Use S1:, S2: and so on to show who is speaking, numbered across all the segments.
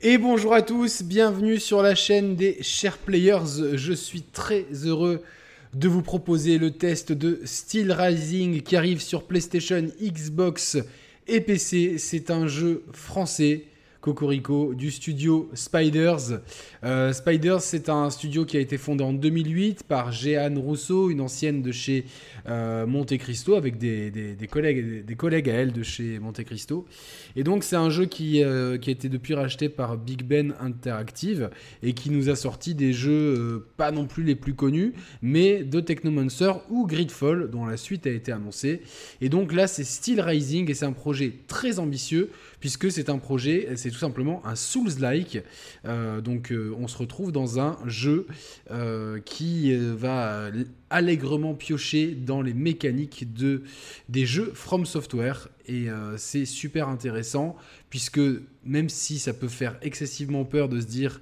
S1: Et bonjour à tous, bienvenue sur la chaîne des Chers Players. Je suis très heureux de vous proposer le test de Steel Rising qui arrive sur PlayStation, Xbox et PC. C'est un jeu français Cocorico du studio Spiders. Euh, Spiders, c'est un studio qui a été fondé en 2008 par Jeanne Rousseau, une ancienne de chez euh, Monte Cristo, avec des, collègues, des collègues à elle de chez Monte Cristo. Et donc, c'est un jeu qui, euh, qui a été depuis racheté par Big Ben Interactive et qui nous a sorti des jeux pas non plus les plus connus, mais de Technomancer ou Gridfall, dont la suite a été annoncée. Et donc là, c'est Steel Rising et c'est un projet très ambitieux puisque c'est un projet, c'est tout simplement un Souls-like. Euh, donc euh, on se retrouve dans un jeu euh, qui va allègrement piocher dans les mécaniques de, des jeux From Software. Et c'est super intéressant, puisque même si ça peut faire excessivement peur de se dire...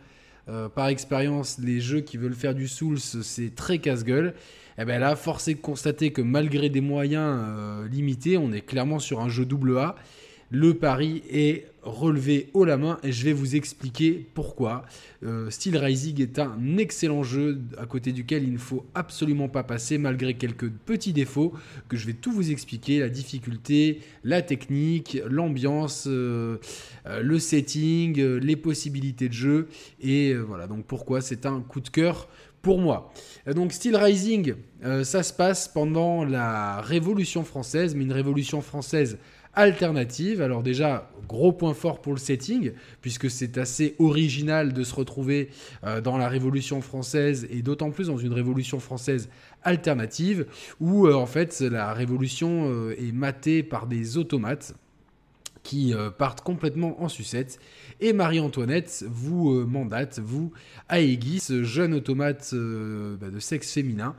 S1: par expérience, les jeux qui veulent faire du Souls, c'est très casse-gueule. Et eh bien là, force est de constater que malgré des moyens limités, on est clairement sur un jeu double A le pari est relevé haut la main et je vais vous expliquer pourquoi. Euh, Steel Rising est un excellent jeu à côté duquel il ne faut absolument pas passer malgré quelques petits défauts que je vais tout vous expliquer, la difficulté, la technique, l'ambiance, euh, euh, le setting, les possibilités de jeu et voilà donc pourquoi c'est un coup de cœur pour moi. Donc Steel Rising, ça se passe pendant la Révolution française, mais une Révolution française alternative. Alors déjà, gros point fort pour le setting, puisque c'est assez original de se retrouver euh, dans la Révolution française, et d'autant plus dans une Révolution française alternative, où euh, en fait la Révolution euh, est matée par des automates qui partent complètement en sucette. Et Marie-Antoinette vous mandate, vous, Aegis, jeune automate bah, de sexe féminin,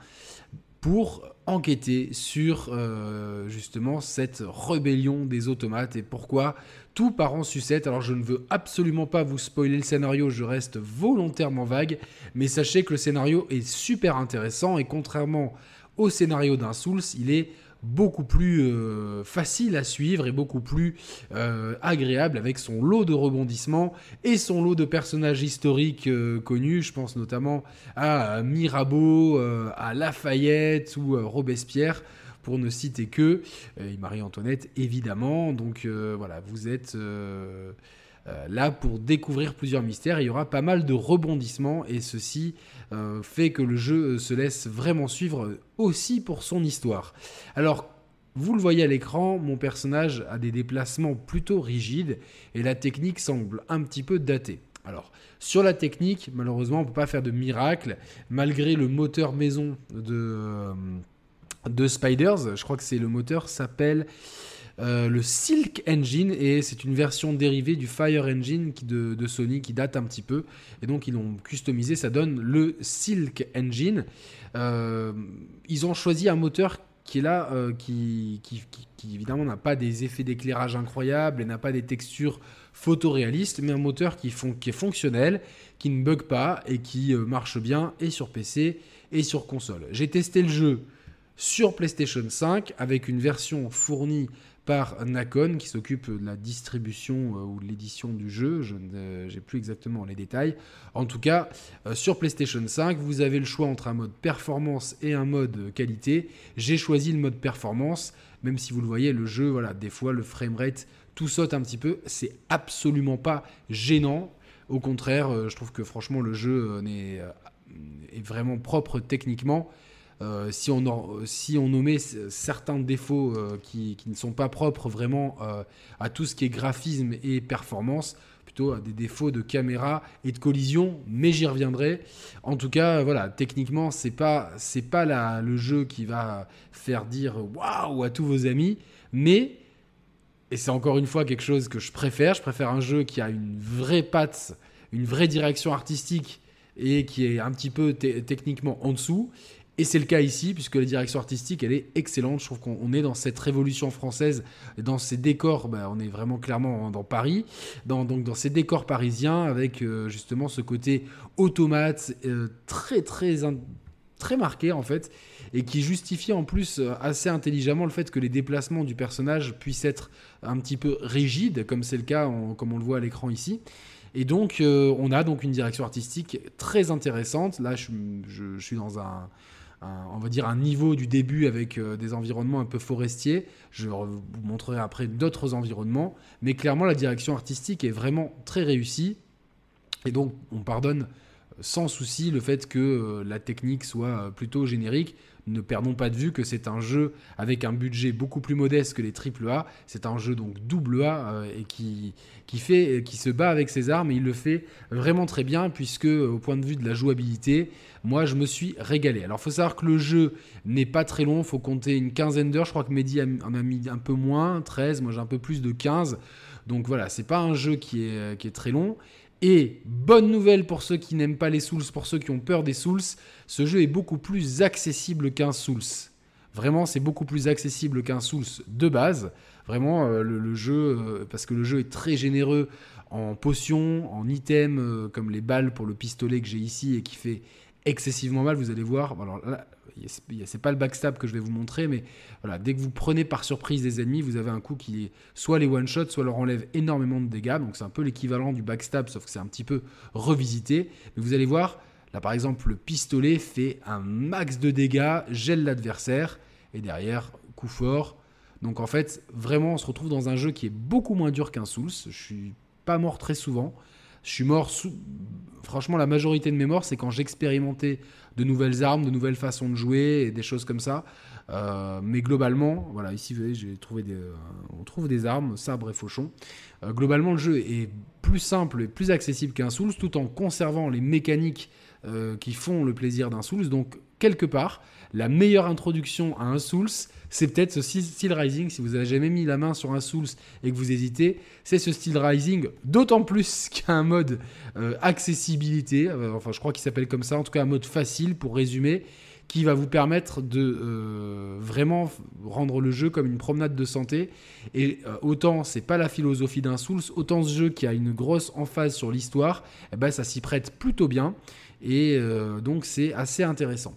S1: pour enquêter sur euh, justement cette rébellion des automates et pourquoi tout part en sucette. Alors je ne veux absolument pas vous spoiler le scénario, je reste volontairement vague, mais sachez que le scénario est super intéressant et contrairement au scénario d'un Souls, il est beaucoup plus euh, facile à suivre et beaucoup plus euh, agréable avec son lot de rebondissements et son lot de personnages historiques euh, connus. Je pense notamment à Mirabeau, à Lafayette ou Robespierre pour ne citer que, et Marie-Antoinette évidemment. Donc voilà, vous êtes euh, là pour découvrir plusieurs mystères. Il y aura pas mal de rebondissements et ceci euh, fait que le jeu euh, se laisse vraiment suivre aussi pour son histoire. Alors vous le voyez à l'écran, mon personnage a des déplacements plutôt rigides et la technique semble un petit peu datée. Alors, sur la technique, malheureusement, on ne peut pas faire de miracle, malgré le moteur maison de, de Spiders. Je crois que c'est le moteur s'appelle euh, le Silk Engine et c'est une version dérivée du Fire Engine de, Sony qui date un petit peu et donc ils l'ont customisé, ça donne le Silk Engine. Euh, ils ont choisi un moteur qui est là, euh, qui, évidemment n'a pas des effets d'éclairage incroyables et n'a pas des textures photoréalistes, mais un moteur qui, qui est fonctionnel, qui ne bug pas et qui marche bien et sur PC et sur console. J'ai testé le jeu sur PlayStation 5 avec une version fournie par Nacon qui s'occupe de la distribution euh, ou de l'édition du jeu. Je n'ai plus exactement les détails. En tout cas, euh, sur PlayStation 5, vous avez le choix entre un mode performance et un mode qualité. J'ai choisi le mode performance, même si vous le voyez, le jeu, voilà, des fois le framerate tout saute un petit peu. C'est absolument pas gênant. Au contraire, euh, je trouve que franchement le jeu est vraiment propre techniquement. Euh, si, on nommait certains défauts euh, qui, ne sont pas propres vraiment euh, à tout ce qui est graphisme et performance, plutôt à des défauts de caméra et de collision, mais j'y reviendrai. En tout cas, voilà, techniquement, c'est pas c'est pas le jeu qui va faire dire waouh à tous vos amis, mais et c'est encore une fois quelque chose que je préfère. Je préfère un jeu qui a une vraie patte, une vraie direction artistique et qui est un petit peu techniquement en dessous. Et c'est le cas ici, puisque la direction artistique, elle est excellente. Je trouve qu'on est dans cette révolution française, dans ces décors, bah, on est vraiment clairement dans Paris, dans, donc dans ces décors parisiens, avec euh, justement ce côté automate euh, très, très, très marqué en fait, et qui justifie en plus euh, assez intelligemment le fait que les déplacements du personnage puissent être un petit peu rigides, comme c'est le cas, comme on le voit à l'écran ici. Et donc, on a donc une direction artistique très intéressante. Là, je, je suis dans un, on va dire un niveau du début avec euh, des environnements un peu forestiers. Je vous montrerai après d'autres environnements, mais clairement la direction artistique est vraiment très réussie. Et donc on pardonne sans souci le fait que euh, la technique soit plutôt générique. Ne perdons pas de vue que c'est un jeu avec un budget beaucoup plus modeste que les AAA. C'est un jeu donc double A euh, et qui, qui, fait, qui se bat avec ses armes et il le fait vraiment très bien puisque au point de vue de la jouabilité, moi je me suis régalé. Alors faut savoir que le jeu n'est pas très long, faut compter une quinzaine d'heures. Je crois que Mehdi en a mis un peu moins, 13, moi j'ai un peu plus de 15. Donc voilà, c'est pas un jeu qui est, qui est très long. Et bonne nouvelle pour ceux qui n'aiment pas les Souls, pour ceux qui ont peur des Souls, ce jeu est beaucoup plus accessible qu'un Souls. Vraiment, c'est beaucoup plus accessible qu'un Souls de base. Vraiment, euh, le, jeu, euh, parce que le jeu est très généreux en potions, en items, euh, comme les balles pour le pistolet que j'ai ici et qui fait excessivement mal. Vous allez voir. Alors là, c'est pas le backstab que je vais vous montrer, mais voilà, dès que vous prenez par surprise des ennemis, vous avez un coup qui soit les one shot, soit leur enlève énormément de dégâts. Donc c'est un peu l'équivalent du backstab, sauf que c'est un petit peu revisité. Mais vous allez voir, là par exemple, le pistolet fait un max de dégâts, gèle l'adversaire, et derrière, coup fort. Donc en fait, vraiment, on se retrouve dans un jeu qui est beaucoup moins dur qu'un Souls. Je suis pas mort très souvent. Je suis mort. Franchement, la majorité de mes morts, c'est quand j'expérimentais de nouvelles armes, de nouvelles façons de jouer et des choses comme ça. Euh, mais globalement, voilà, ici, vous voyez, euh, on trouve des armes, sabre et fauchon. Euh, globalement, le jeu est plus simple et plus accessible qu'un Souls, tout en conservant les mécaniques qui font le plaisir d'un Souls. Donc, quelque part, la meilleure introduction à un Souls, c'est peut-être ce style Rising. Si vous n'avez jamais mis la main sur un Souls et que vous hésitez, c'est ce style Rising. D'autant plus qu'il y a un mode accessibilité, enfin je crois qu'il s'appelle comme ça, en tout cas un mode facile pour résumer, qui va vous permettre de euh, vraiment rendre le jeu comme une promenade de santé. Et autant c'est pas la philosophie d'un Souls, autant ce jeu qui a une grosse emphase sur l'histoire, eh ben, ça s'y prête plutôt bien. Et donc c'est assez intéressant.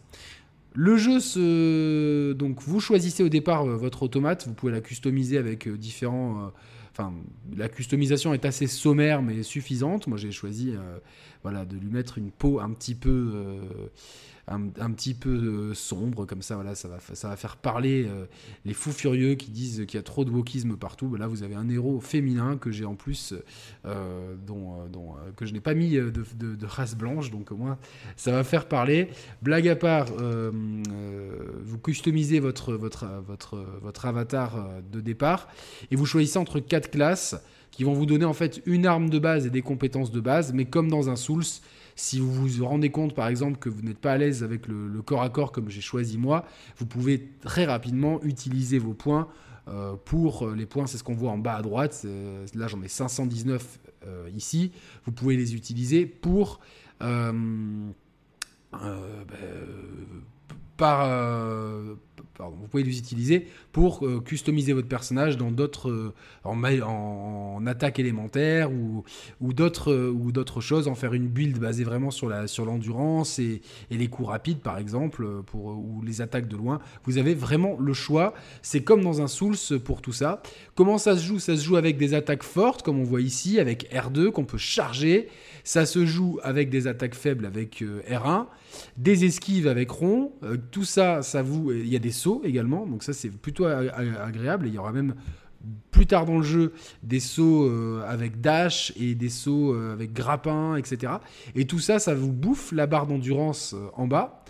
S1: Le jeu se. Donc, vous choisissez au départ euh, votre automate. Vous pouvez la customiser avec euh, différents. Euh, enfin, la customisation est assez sommaire mais suffisante. Moi, j'ai choisi voilà, de lui mettre une peau un petit peu un, petit peu euh, sombre, comme ça, voilà, ça va, ça faire parler euh, les fous furieux qui disent qu'il y a trop de wokisme partout. Ben là, vous avez un héros féminin que j'ai en plus, euh, dont, que je n'ai pas mis de, de, race blanche, donc au moins ça va faire parler. Blague à part, vous customisez votre, votre, votre, votre avatar de départ et vous choisissez entre quatre classes qui vont vous donner en fait une arme de base et des compétences de base, mais comme dans un Souls, si vous vous rendez compte, par exemple, que vous n'êtes pas à l'aise avec le, corps à corps comme j'ai choisi moi, vous pouvez très rapidement utiliser vos points euh, pour euh, les points, c'est ce qu'on voit en bas à droite. Euh, là, j'en ai 519 ici. Vous pouvez les utiliser pour ben, par, vous pouvez les utiliser pour euh, customiser votre personnage dans d'autres euh, en, attaque élémentaire ou, ou d'autres euh, ou d'autres choses, en faire une build basée vraiment sur la sur l'endurance et, et, les coups rapides par exemple pour ou les attaques de loin. Vous avez vraiment le choix. C'est comme dans un Souls pour tout ça. Comment ça se joue? Ça se joue avec des attaques fortes comme on voit ici avec R2 qu'on peut charger. Ça se joue avec des attaques faibles avec R1, des esquives avec rond. tout ça, ça vous il y a des sauts également, donc ça c'est plutôt agréable. il y aura même plus tard dans le jeu des sauts euh, avec dash et des sauts euh, avec grappin, etc. Et tout ça, ça vous bouffe la barre d'endurance euh, en bas.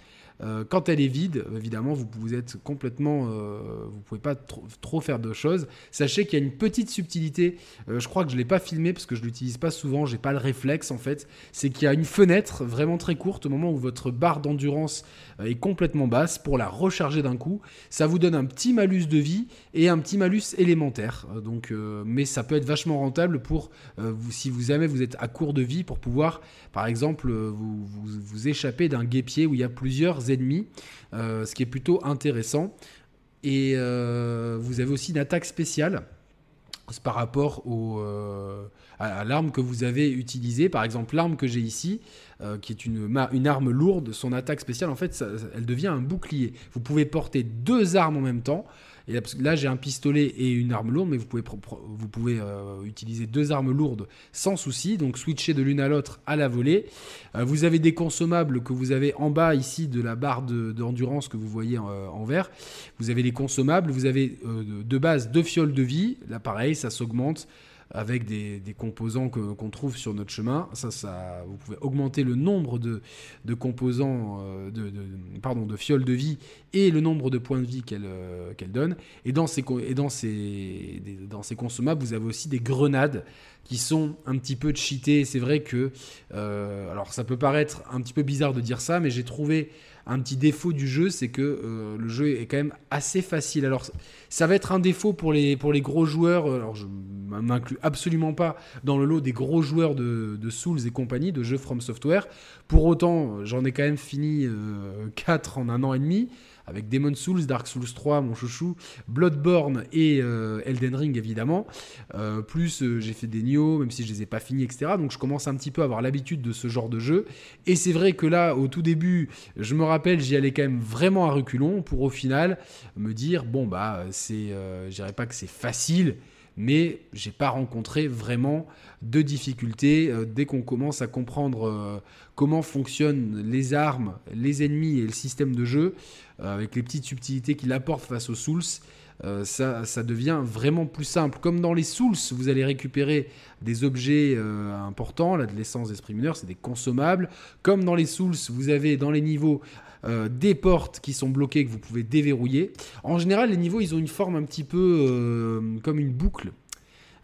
S1: Euh, quand elle est vide, évidemment, vous, vous êtes complètement, euh, vous pouvez pas trop, faire de choses. Sachez qu'il y a une petite subtilité. Euh, je crois que je l'ai pas filmé parce que je l'utilise pas souvent. J'ai pas le réflexe en fait. C'est qu'il y a une fenêtre vraiment très courte au moment où votre barre d'endurance est complètement basse pour la recharger d'un coup. Ça vous donne un petit malus de vie et un petit malus élémentaire. Donc, mais ça peut être vachement rentable pour vous, si vous jamais vous êtes à court de vie pour pouvoir, par exemple, vous, vous, vous échapper d'un guépier où il y a plusieurs ennemis, euh, ce qui est plutôt intéressant. Et euh, vous avez aussi une attaque spéciale par rapport au, euh, à, l'arme que vous avez utilisée. Par exemple, l'arme que j'ai ici, qui est une, une, arme lourde, son attaque spéciale, en fait, elle devient un bouclier. Vous pouvez porter deux armes en même temps. Là, j'ai un pistolet et une arme lourde, mais vous pouvez, pouvez utiliser deux armes lourdes sans souci. Donc switcher de l'une à l'autre à la volée. vous avez des consommables que vous avez en bas ici de la barre d'endurance que vous voyez en, vert. Vous avez les consommables, vous avez de base deux fioles de vie. Là, pareil, ça s'augmente avec des, composants qu'on trouve sur notre chemin. Ça, ça, vous pouvez augmenter le nombre de, composants, euh, de, pardon, de fioles de vie et le nombre de points de vie qu'elle euh, qu'elle donne. Et dans ces, et dans, ces, dans ces consommables, vous avez aussi des grenades qui sont un petit peu cheatées. C'est vrai que, euh, alors ça peut paraître un petit peu bizarre de dire ça, mais j'ai trouvé un petit défaut du jeu, c'est que euh, le jeu est quand même assez facile. Alors, ça va être un défaut pour les, gros joueurs. Euh, alors, je m'inclus absolument pas dans le lot des gros joueurs de, Souls et compagnie, de jeux From Software. Pour autant, j'en ai quand même fini 4 euh, en un an et demi avec Demon Souls, Dark Souls 3, mon chouchou, Bloodborne et euh, Elden Ring évidemment. Euh, plus euh, j'ai fait des Nioh, même si je les ai pas finis, etc. Donc je commence un petit peu à avoir l'habitude de ce genre de jeu. Et c'est vrai que là, au tout début, je me rappelle, j'y allais quand même vraiment à reculons pour au final me dire bon bah c'est, je dirais pas que c'est facile mais j'ai pas rencontré vraiment de difficultés dès qu'on commence à comprendre comment fonctionnent les armes, les ennemis et le système de jeu. Euh, avec les petites subtilités qu'il apporte face aux Souls, euh, ça, devient vraiment plus simple. Comme dans les Souls, vous allez récupérer des objets euh, importants, là de l'essence d'esprit mineur, c'est des consommables. Comme dans les Souls, vous avez dans les niveaux des portes qui sont bloquées que vous pouvez déverrouiller. En général, les niveaux, ils ont une forme un petit peu comme une boucle.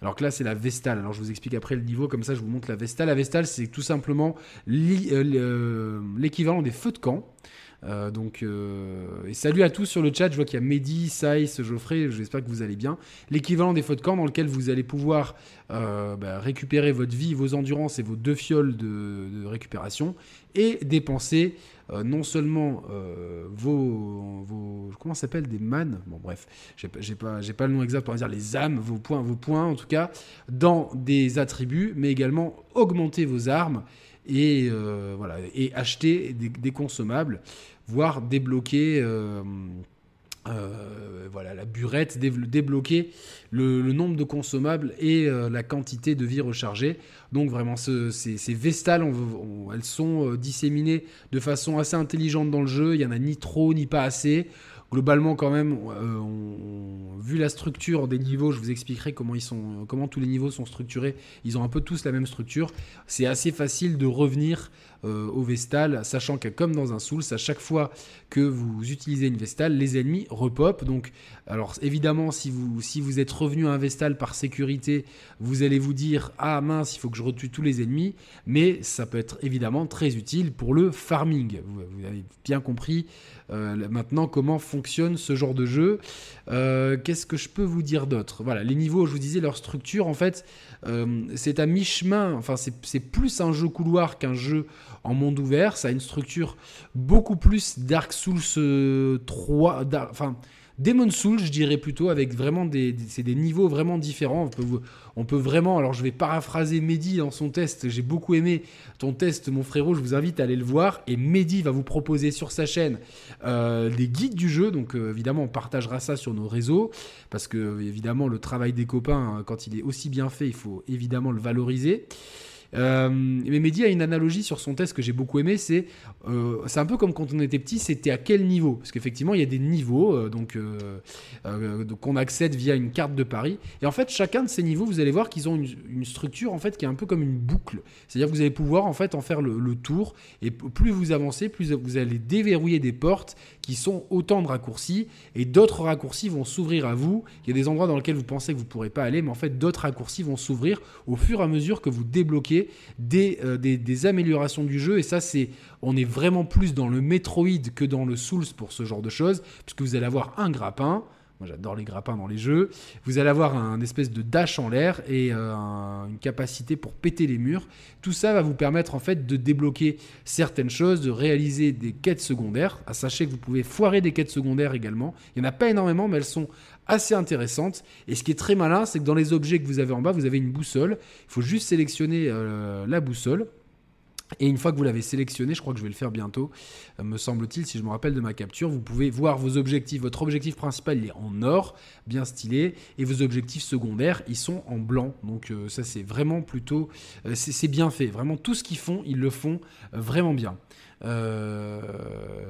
S1: Alors que là, c'est la Vestale. Alors je vous explique après le niveau, comme ça je vous montre la Vestale. La Vestale, c'est tout simplement l'équivalent des feux de camp. Euh, donc, euh, et salut à tous sur le chat. Je vois qu'il y a Mehdi, Saïs, Geoffrey. J'espère que vous allez bien. L'équivalent des feux de camp dans lequel vous allez pouvoir euh, bah, récupérer votre vie, vos endurances et vos deux fioles de, récupération et dépenser non seulement vos, vos, comment s'appelle des man bon bref j'ai pas pas le nom exact pour dire les âmes vos points vos points en tout cas dans des attributs mais également augmenter vos armes et voilà et acheter des consommables voire débloquer euh, euh, voilà, la burette, débloquer le, nombre de consommables et euh, la quantité de vie rechargée. Donc vraiment, ces, vestales, elles sont disséminées de façon assez intelligente dans le jeu. Il n'y en a ni trop ni pas assez globalement quand même, vu la structure des niveaux, je vous expliquerai comment ils sont, comment tous les niveaux sont structurés. Ils ont un peu tous la même structure. C'est assez facile de revenir euh, au Vestal, sachant que comme dans un Souls, à chaque fois que vous utilisez une Vestal, les ennemis repopent. Donc, alors évidemment, si vous, si vous êtes revenu à un Vestal par sécurité, vous allez vous dire ah mince, il faut que je retue tous les ennemis, mais ça peut être évidemment très utile pour le farming. Vous, avez bien compris euh, maintenant comment fonctionne ce genre de jeu. Euh, qu'est-ce que je peux vous dire d'autre? Voilà, les niveaux, je vous disais, leur structure, en fait, c'est à mi-chemin. Enfin, c'est plus un jeu couloir qu'un jeu en monde ouvert. Ça a une structure beaucoup plus Dark Souls 3. Euh, enfin, Demon Souls, je dirais plutôt, avec vraiment des, c'est des niveaux vraiment différents. On peut, on peut, vraiment, alors je vais paraphraser Mehdi dans son test. J'ai beaucoup aimé ton test, mon frérot. Je vous invite à aller le voir. Et Mehdi va vous proposer sur sa chaîne euh, des guides du jeu. Donc euh, évidemment, on partagera ça sur nos réseaux parce que évidemment, le travail des copains, hein, quand il est aussi bien fait, il faut évidemment le valoriser. Euh, mais Mehdi a une analogie sur son test que j'ai beaucoup aimé, c'est euh, c'est un peu comme quand on était petit, c'était à quel niveau? Parce qu'effectivement, il y a des niveaux euh, donc qu'on accède via une carte de Paris. Et en fait, chacun de ces niveaux, vous allez voir qu'ils ont une, structure en fait qui est un peu comme une boucle. C'est-à-dire que vous allez pouvoir en fait en faire le tour. Et plus vous avancez, plus vous allez déverrouiller des portes qui sont autant de raccourcis et d'autres raccourcis vont s'ouvrir à vous. Il y a des endroits dans lesquels vous pensez que vous ne pourrez pas aller, mais en fait d'autres raccourcis vont s'ouvrir au fur et à mesure que vous débloquez des, euh, améliorations du jeu. Et ça, c'est on est vraiment plus dans le Metroid que dans le Souls pour ce genre de choses, puisque vous allez avoir un grappin. J'adore les grappins dans les jeux. Vous allez avoir un espèce de dash en l'air et euh, une capacité pour péter les murs. Tout ça va vous permettre en fait de débloquer certaines choses, de réaliser des quêtes secondaires. À sachez que vous pouvez foirer des quêtes secondaires également. Il n'y en a pas énormément, mais elles sont assez intéressantes. Et ce qui est très malin, c'est que dans les objets que vous avez en bas, vous avez une boussole. Il faut juste sélectionner euh, la boussole Et une fois que vous l'avez sélectionné, je crois que je vais le faire bientôt, euh, me semble-t-il, si je me rappelle de ma capture, vous pouvez voir vos objectifs. Votre objectif principal, il est en or, bien stylé, et vos objectifs secondaires, ils sont en blanc. Donc euh, ça, c'est vraiment plutôt... Euh, c'est bien fait. Vraiment, tout ce qu'ils font, ils le font vraiment bien. Euh...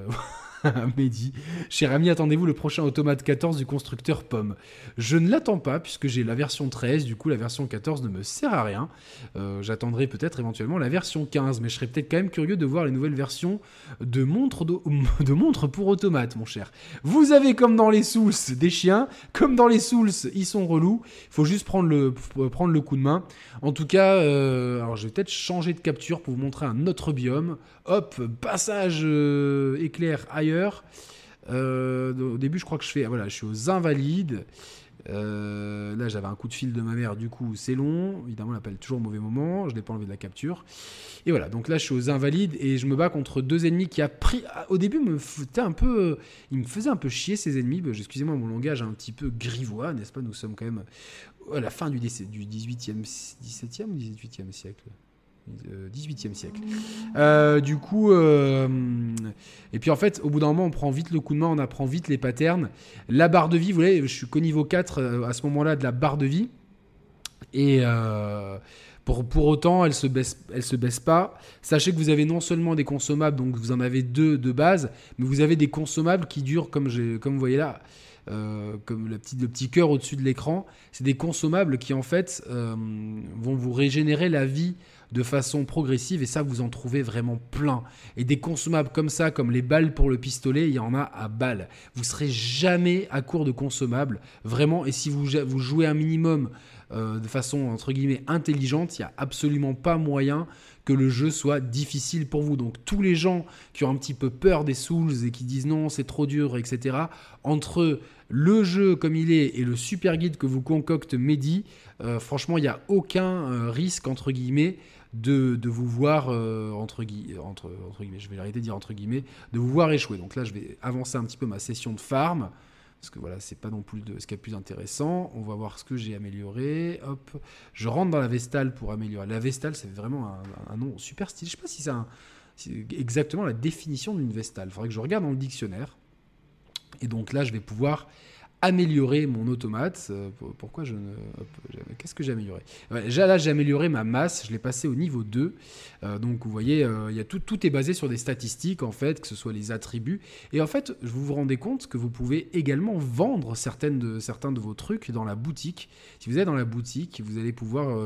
S1: Mehdi. Cher ami, attendez-vous le prochain Automate 14 du constructeur Pomme Je ne l'attends pas puisque j'ai la version 13, du coup la version 14 ne me sert à rien. Euh, j'attendrai peut-être éventuellement la version 15, mais je serais peut-être quand même curieux de voir les nouvelles versions de montres, pour Automate, mon cher. Vous avez comme dans les Souls des chiens, comme dans les Souls, ils sont relous. Il faut juste prendre le, prendre le coup de main. En tout cas, euh, alors je vais peut-être changer de capture pour vous montrer un autre biome. Hop, passage euh, éclair ailleurs. Euh, au début, je crois que je fais, voilà, je suis aux Invalides. Euh, là, j'avais un coup de fil de ma mère, du coup, c'est long. Évidemment, on l'appelle toujours au mauvais moment. Je l'ai pas enlevé de la capture. Et voilà, donc là, je suis aux Invalides et je me bats contre deux ennemis qui a pris. Au début, me un peu, il me faisait un peu chier ces ennemis. Bah, excusez-moi, mon langage un petit peu grivois, n'est-ce pas? Nous sommes quand même à la fin du, du 18e, 17e ou 18e siècle? 18e euh, siècle. Euh, du coup, euh, et puis en fait, au bout d'un moment, on prend vite le coup de main, on apprend vite les patterns. La barre de vie, vous voyez, je suis qu'au niveau 4 à ce moment-là de la barre de vie. Et pour, pour autant, elle se baisse, elle se baisse pas. Sachez que vous avez non seulement des consommables, donc vous en avez deux de base, mais vous avez des consommables qui durent, comme, comme vous voyez là, comme le petit, le petit cœur au-dessus de l'écran. C'est des consommables qui en fait vont vous régénérer la vie de façon progressive et ça vous en trouvez vraiment plein. Et des consommables comme ça, comme les balles pour le pistolet, il y en a à balles. Vous serez jamais à court de consommables, vraiment. Et si vous, jouez un minimum euh, de façon entre guillemets intelligente, il n'y a absolument pas moyen que le jeu soit difficile pour vous. Donc tous les gens qui ont un petit peu peur des Souls et qui disent non c'est trop dur, etc., entre le jeu comme il est et le super guide que vous concocte Mehdi, euh, franchement il n'y a aucun euh, risque entre guillemets de, vous voir, euh, entre, entre, guillemets, je vais arrêter de dire entre guillemets, de vous voir échouer. Donc là, je vais avancer un petit peu ma session de farm, parce que voilà, c'est pas non plus de, ce qui est plus intéressant. On va voir ce que j'ai amélioré. Hop, je rentre dans la Vestale pour améliorer. La Vestale, c'est vraiment un, nom super stylé. Je sais pas si c'est exactement la définition d'une Vestale. Il faudrait que je regarde dans le dictionnaire. Et donc là, je vais pouvoir améliorer mon automate. Euh, pourquoi je ne. Qu'est-ce que j'ai amélioré? Là, j'ai amélioré ma masse, je l'ai passé au niveau 2. Euh, donc vous voyez, euh, tout, est basé sur des statistiques en fait, que ce soit les attributs. Et en fait, vous vous rendez compte que vous pouvez également vendre certaines de, certains de vos trucs dans la boutique. Si vous êtes dans la boutique, vous allez pouvoir.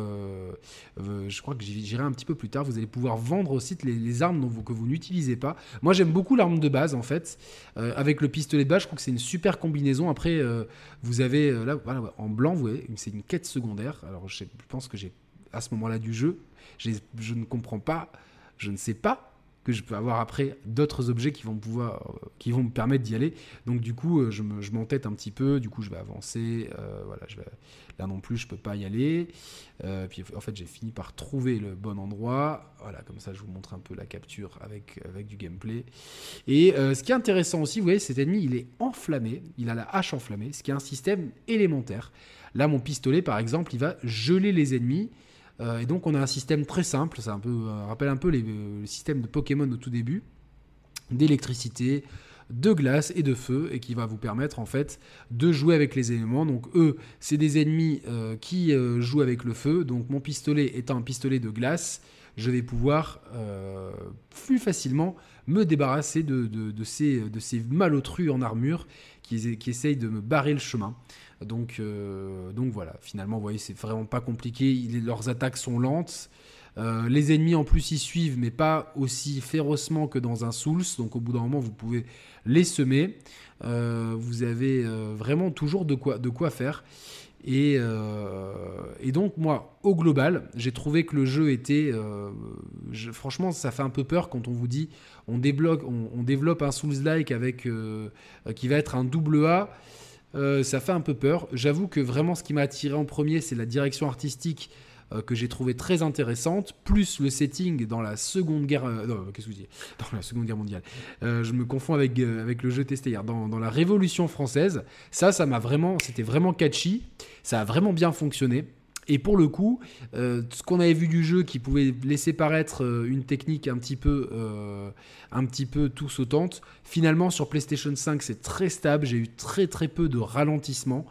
S1: je crois que j'irai un petit peu plus tard, vous allez pouvoir vendre aussi les, armes que vous n'utilisez pas. Moi, j'aime beaucoup l'arme de base en fait. avec le pistolet de base, je crois que c'est une super combinaison. Après, euh, vous avez euh, là, en blanc, vous voyez, c'est une quête secondaire. Alors, je, pense que j'ai à ce moment-là du jeu, je ne comprends pas, je ne sais pas que je peux avoir après d'autres objets qui vont pouvoir, euh, qui vont me permettre d'y aller. Donc du coup, je m'entête un petit peu. Du coup, je vais avancer. voilà, je vais, là non plus, je peux pas y aller. puis en fait, j'ai fini par trouver le bon endroit. Voilà, comme ça, je vous montre un peu la capture avec du gameplay. Et ce qui est intéressant aussi, vous voyez, cet ennemi, il est enflammé. Il a la hache enflammée, ce qui est un système élémentaire. Là, mon pistolet, par exemple, il va geler les ennemis. Euh, et donc on a un système très simple, ça euh, rappelle un peu les, euh, le système de Pokémon au tout début, d'électricité, de glace et de feu, et qui va vous permettre en fait de jouer avec les éléments. Donc eux, c'est des ennemis qui jouent avec le feu. Donc mon pistolet étant un pistolet de glace, je vais pouvoir plus facilement me débarrasser de, ces, de malotrus en armure qui, essayent de me barrer le chemin. Donc, euh, donc voilà, finalement, vous voyez, c'est vraiment pas compliqué. leurs attaques sont lentes. Euh, les ennemis en plus y suivent, mais pas aussi férocement que dans un Souls. Donc au bout d'un moment, vous pouvez les semer. Euh, vous avez vraiment toujours de quoi, faire. Et, donc moi, au global, j'ai trouvé que le jeu était... franchement, ça fait un peu peur quand on vous dit on, débloque, développe un Souls-like avec, qui va être un double A. Euh, ça fait un peu peur. J'avoue que vraiment ce qui m'a attiré en premier, c'est la direction artistique euh, que j'ai trouvé très intéressante, plus le setting dans la Seconde Guerre, euh, non, qu'est-ce que je dis Dans la Seconde Guerre mondiale. je me confonds avec avec le jeu testé hier. Dans, dans la Révolution française, ça, ça m'a vraiment, c'était vraiment catchy. Ça a vraiment bien fonctionné. Et pour le coup, euh, ce qu'on avait vu du jeu qui pouvait laisser paraître euh, une technique un petit peu, euh, un petit peu tout sautante, finalement sur PlayStation 5 c'est très stable. J'ai eu très très peu de ralentissement.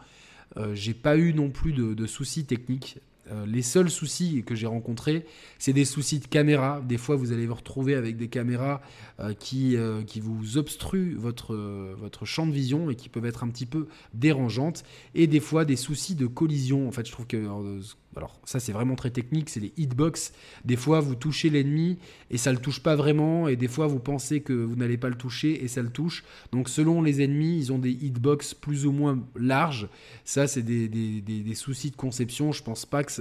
S1: j'ai pas eu non plus de soucis techniques. Euh, les seuls soucis que j'ai rencontrés, c'est des soucis de caméra. Des fois, vous allez vous retrouver avec des caméras euh, qui, euh, qui vous obstruent votre, votre champ de vision et qui peuvent être un petit peu dérangeantes. Et des fois, des soucis de collision. En fait, je trouve que alors ça c'est vraiment très technique, c'est les hitbox. Des fois vous touchez l'ennemi et ça le touche pas vraiment, et des fois vous pensez que vous n'allez pas le toucher et ça le touche. Donc selon les ennemis, ils ont des hitbox plus ou moins larges. Ça c'est des, des, soucis de conception. Je pense pas que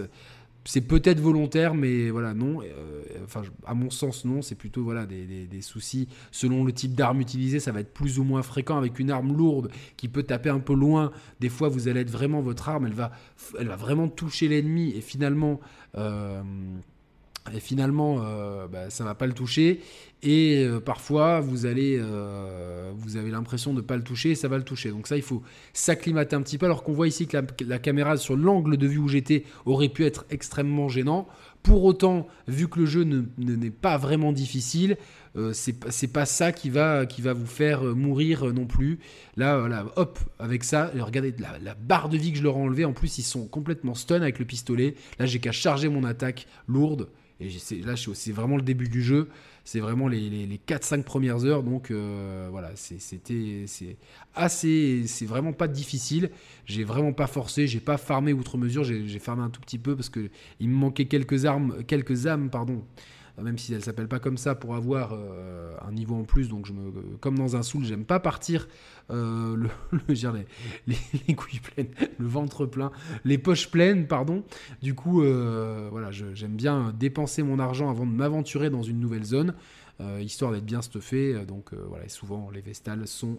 S1: c'est peut-être volontaire, mais voilà, non. Euh, enfin, à mon sens, non. C'est plutôt voilà des, soucis selon le type d'arme utilisée. Ça va être plus ou moins fréquent avec une arme lourde qui peut taper un peu loin. Des fois, vous allez être vraiment votre arme, elle va, elle va vraiment toucher l'ennemi et finalement. Euh, et finalement euh, bah, ça va pas le toucher et euh, parfois euh, vous avez l'impression de ne pas le toucher ça va le toucher donc ça il faut s'acclimater un petit peu alors qu'on voit ici que la, caméra sur l'angle de vue où j'étais aurait pu être extrêmement gênant pour autant vu que le jeu ne, n'est pas vraiment difficile c'est pas ça qui va, qui va vous faire mourir non plus. Là, voilà, hop, avec ça, regardez la, la, barre de vie que je leur ai enlevée. En plus, ils sont complètement stun avec le pistolet. Là, j'ai qu'à charger mon attaque lourde. Et là, c'est vraiment le début du jeu. C'est vraiment les, les, 4-5 premières heures. Donc euh, voilà, c'était assez. C'est vraiment pas difficile. J'ai vraiment pas forcé. J'ai pas farmé outre mesure. J'ai farmé un tout petit peu parce que il me manquait quelques armes, quelques âmes, pardon, même si elle s'appelle pas comme ça, pour avoir euh, un niveau en plus. Donc, comme dans un soul, j'aime pas partir euh, le, les, les, couilles pleines, le ventre plein, les poches pleines, pardon. Du coup, euh, voilà, j'aime bien dépenser mon argent avant de m'aventurer dans une nouvelle zone, histoire d'être bien stuffé. Donc, voilà, souvent, les Vestales sont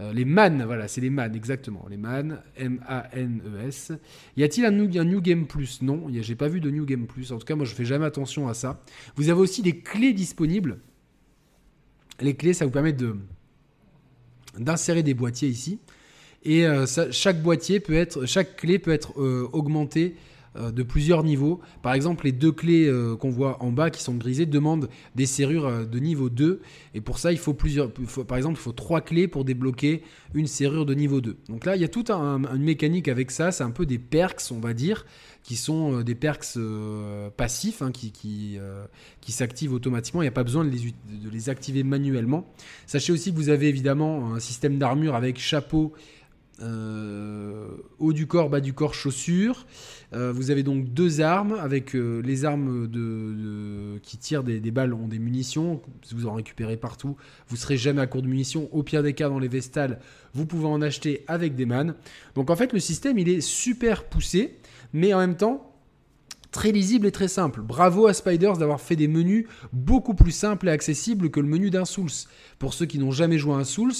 S1: euh, les MAN, voilà, c'est les MAN, exactement. Les MAN, M-A-N-E-S. Y a-t-il un, New Game Plus? Non, j'ai pas vu de New Game Plus. En tout cas, moi, je fais jamais attention à ça. Vous avez aussi des clés disponibles. Les clés, ça vous permet de d'insérer des boîtiers ici. Et euh, chaque boîtier peut être, chaque clé peut être euh, augmentée de plusieurs niveaux. Par exemple, les deux clés euh, qu'on voit en bas qui sont grisées demandent des serrures euh, de niveau 2. Et pour ça, il faut plusieurs. par exemple, il faut trois clés pour débloquer une serrure de niveau 2. Donc là, il y a toute une mécanique avec ça. C'est un peu des perks, on va dire, qui sont des perks passifs, hein, qui, s'activent automatiquement. Il n'y a pas besoin de les, activer manuellement. Sachez aussi que vous avez évidemment un système d'armure avec chapeau euh, haut du corps, bas du corps, chaussures. Euh, vous avez donc deux armes avec euh, les armes qui tirent des, balles ont des munitions. Vous en récupérez partout. Vous serez jamais à court de munitions. Au pire des cas, dans les vestales, vous pouvez en acheter avec des mannes. Donc en fait, le système il est super poussé, mais en même temps très lisible et très simple. Bravo à Spiders d'avoir fait des menus beaucoup plus simples et accessibles que le menu d'un Souls. Pour ceux qui n'ont jamais joué à un Souls,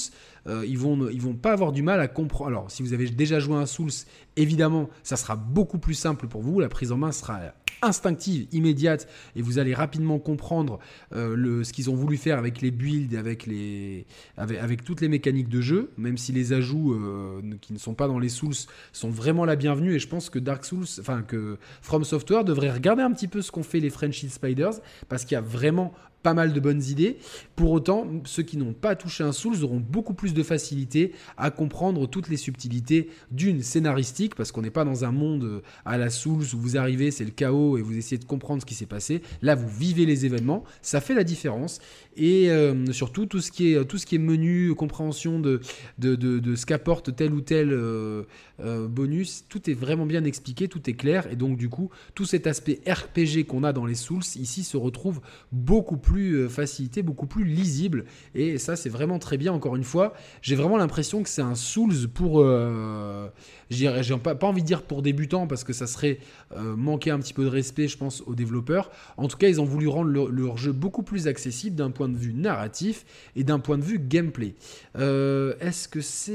S1: euh, ils vont ils vont pas avoir du mal à comprendre. Alors, si vous avez déjà joué un Souls, évidemment, ça sera beaucoup plus simple pour vous. La prise en main sera instinctive, immédiate, et vous allez rapidement comprendre euh, ce qu'ils ont voulu faire avec les builds, avec, les, avec, toutes les mécaniques de jeu, même si les ajouts euh, qui ne sont pas dans les Souls sont vraiment la bienvenue, et je pense que Dark Souls, enfin que From Software devrait regarder un petit peu ce qu'ont fait les French Spiders, parce qu'il y a vraiment pas mal de bonnes idées. Pour autant, ceux qui n'ont pas touché un Souls auront beaucoup plus de facilité à comprendre toutes les subtilités d'une scénaristique, parce qu'on n'est pas dans un monde euh, à la Souls où vous arrivez, c'est le chaos et vous essayez de comprendre ce qui s'est passé. Là, vous vivez les événements, ça fait la différence. Et euh, surtout, tout ce, qui est, tout ce qui est menu, compréhension de, ce qu'apporte tel ou tel euh, bonus, tout est vraiment bien expliqué, tout est clair. Et donc, du coup, tout cet aspect RPG qu'on a dans les Souls, ici, se retrouve beaucoup plus euh, facilité, beaucoup plus lisible. Et ça, c'est vraiment très bien. Encore une fois, j'ai vraiment l'impression que c'est un Souls pour. Euh, j'ai pas, envie de dire pour débutants parce que ça serait euh, manquer un petit peu de respect, je pense, aux développeurs. En tout cas, ils ont voulu rendre leur, jeu beaucoup plus accessible d'un point de vue narratif et d'un point de vue gameplay. est-ce que c'est.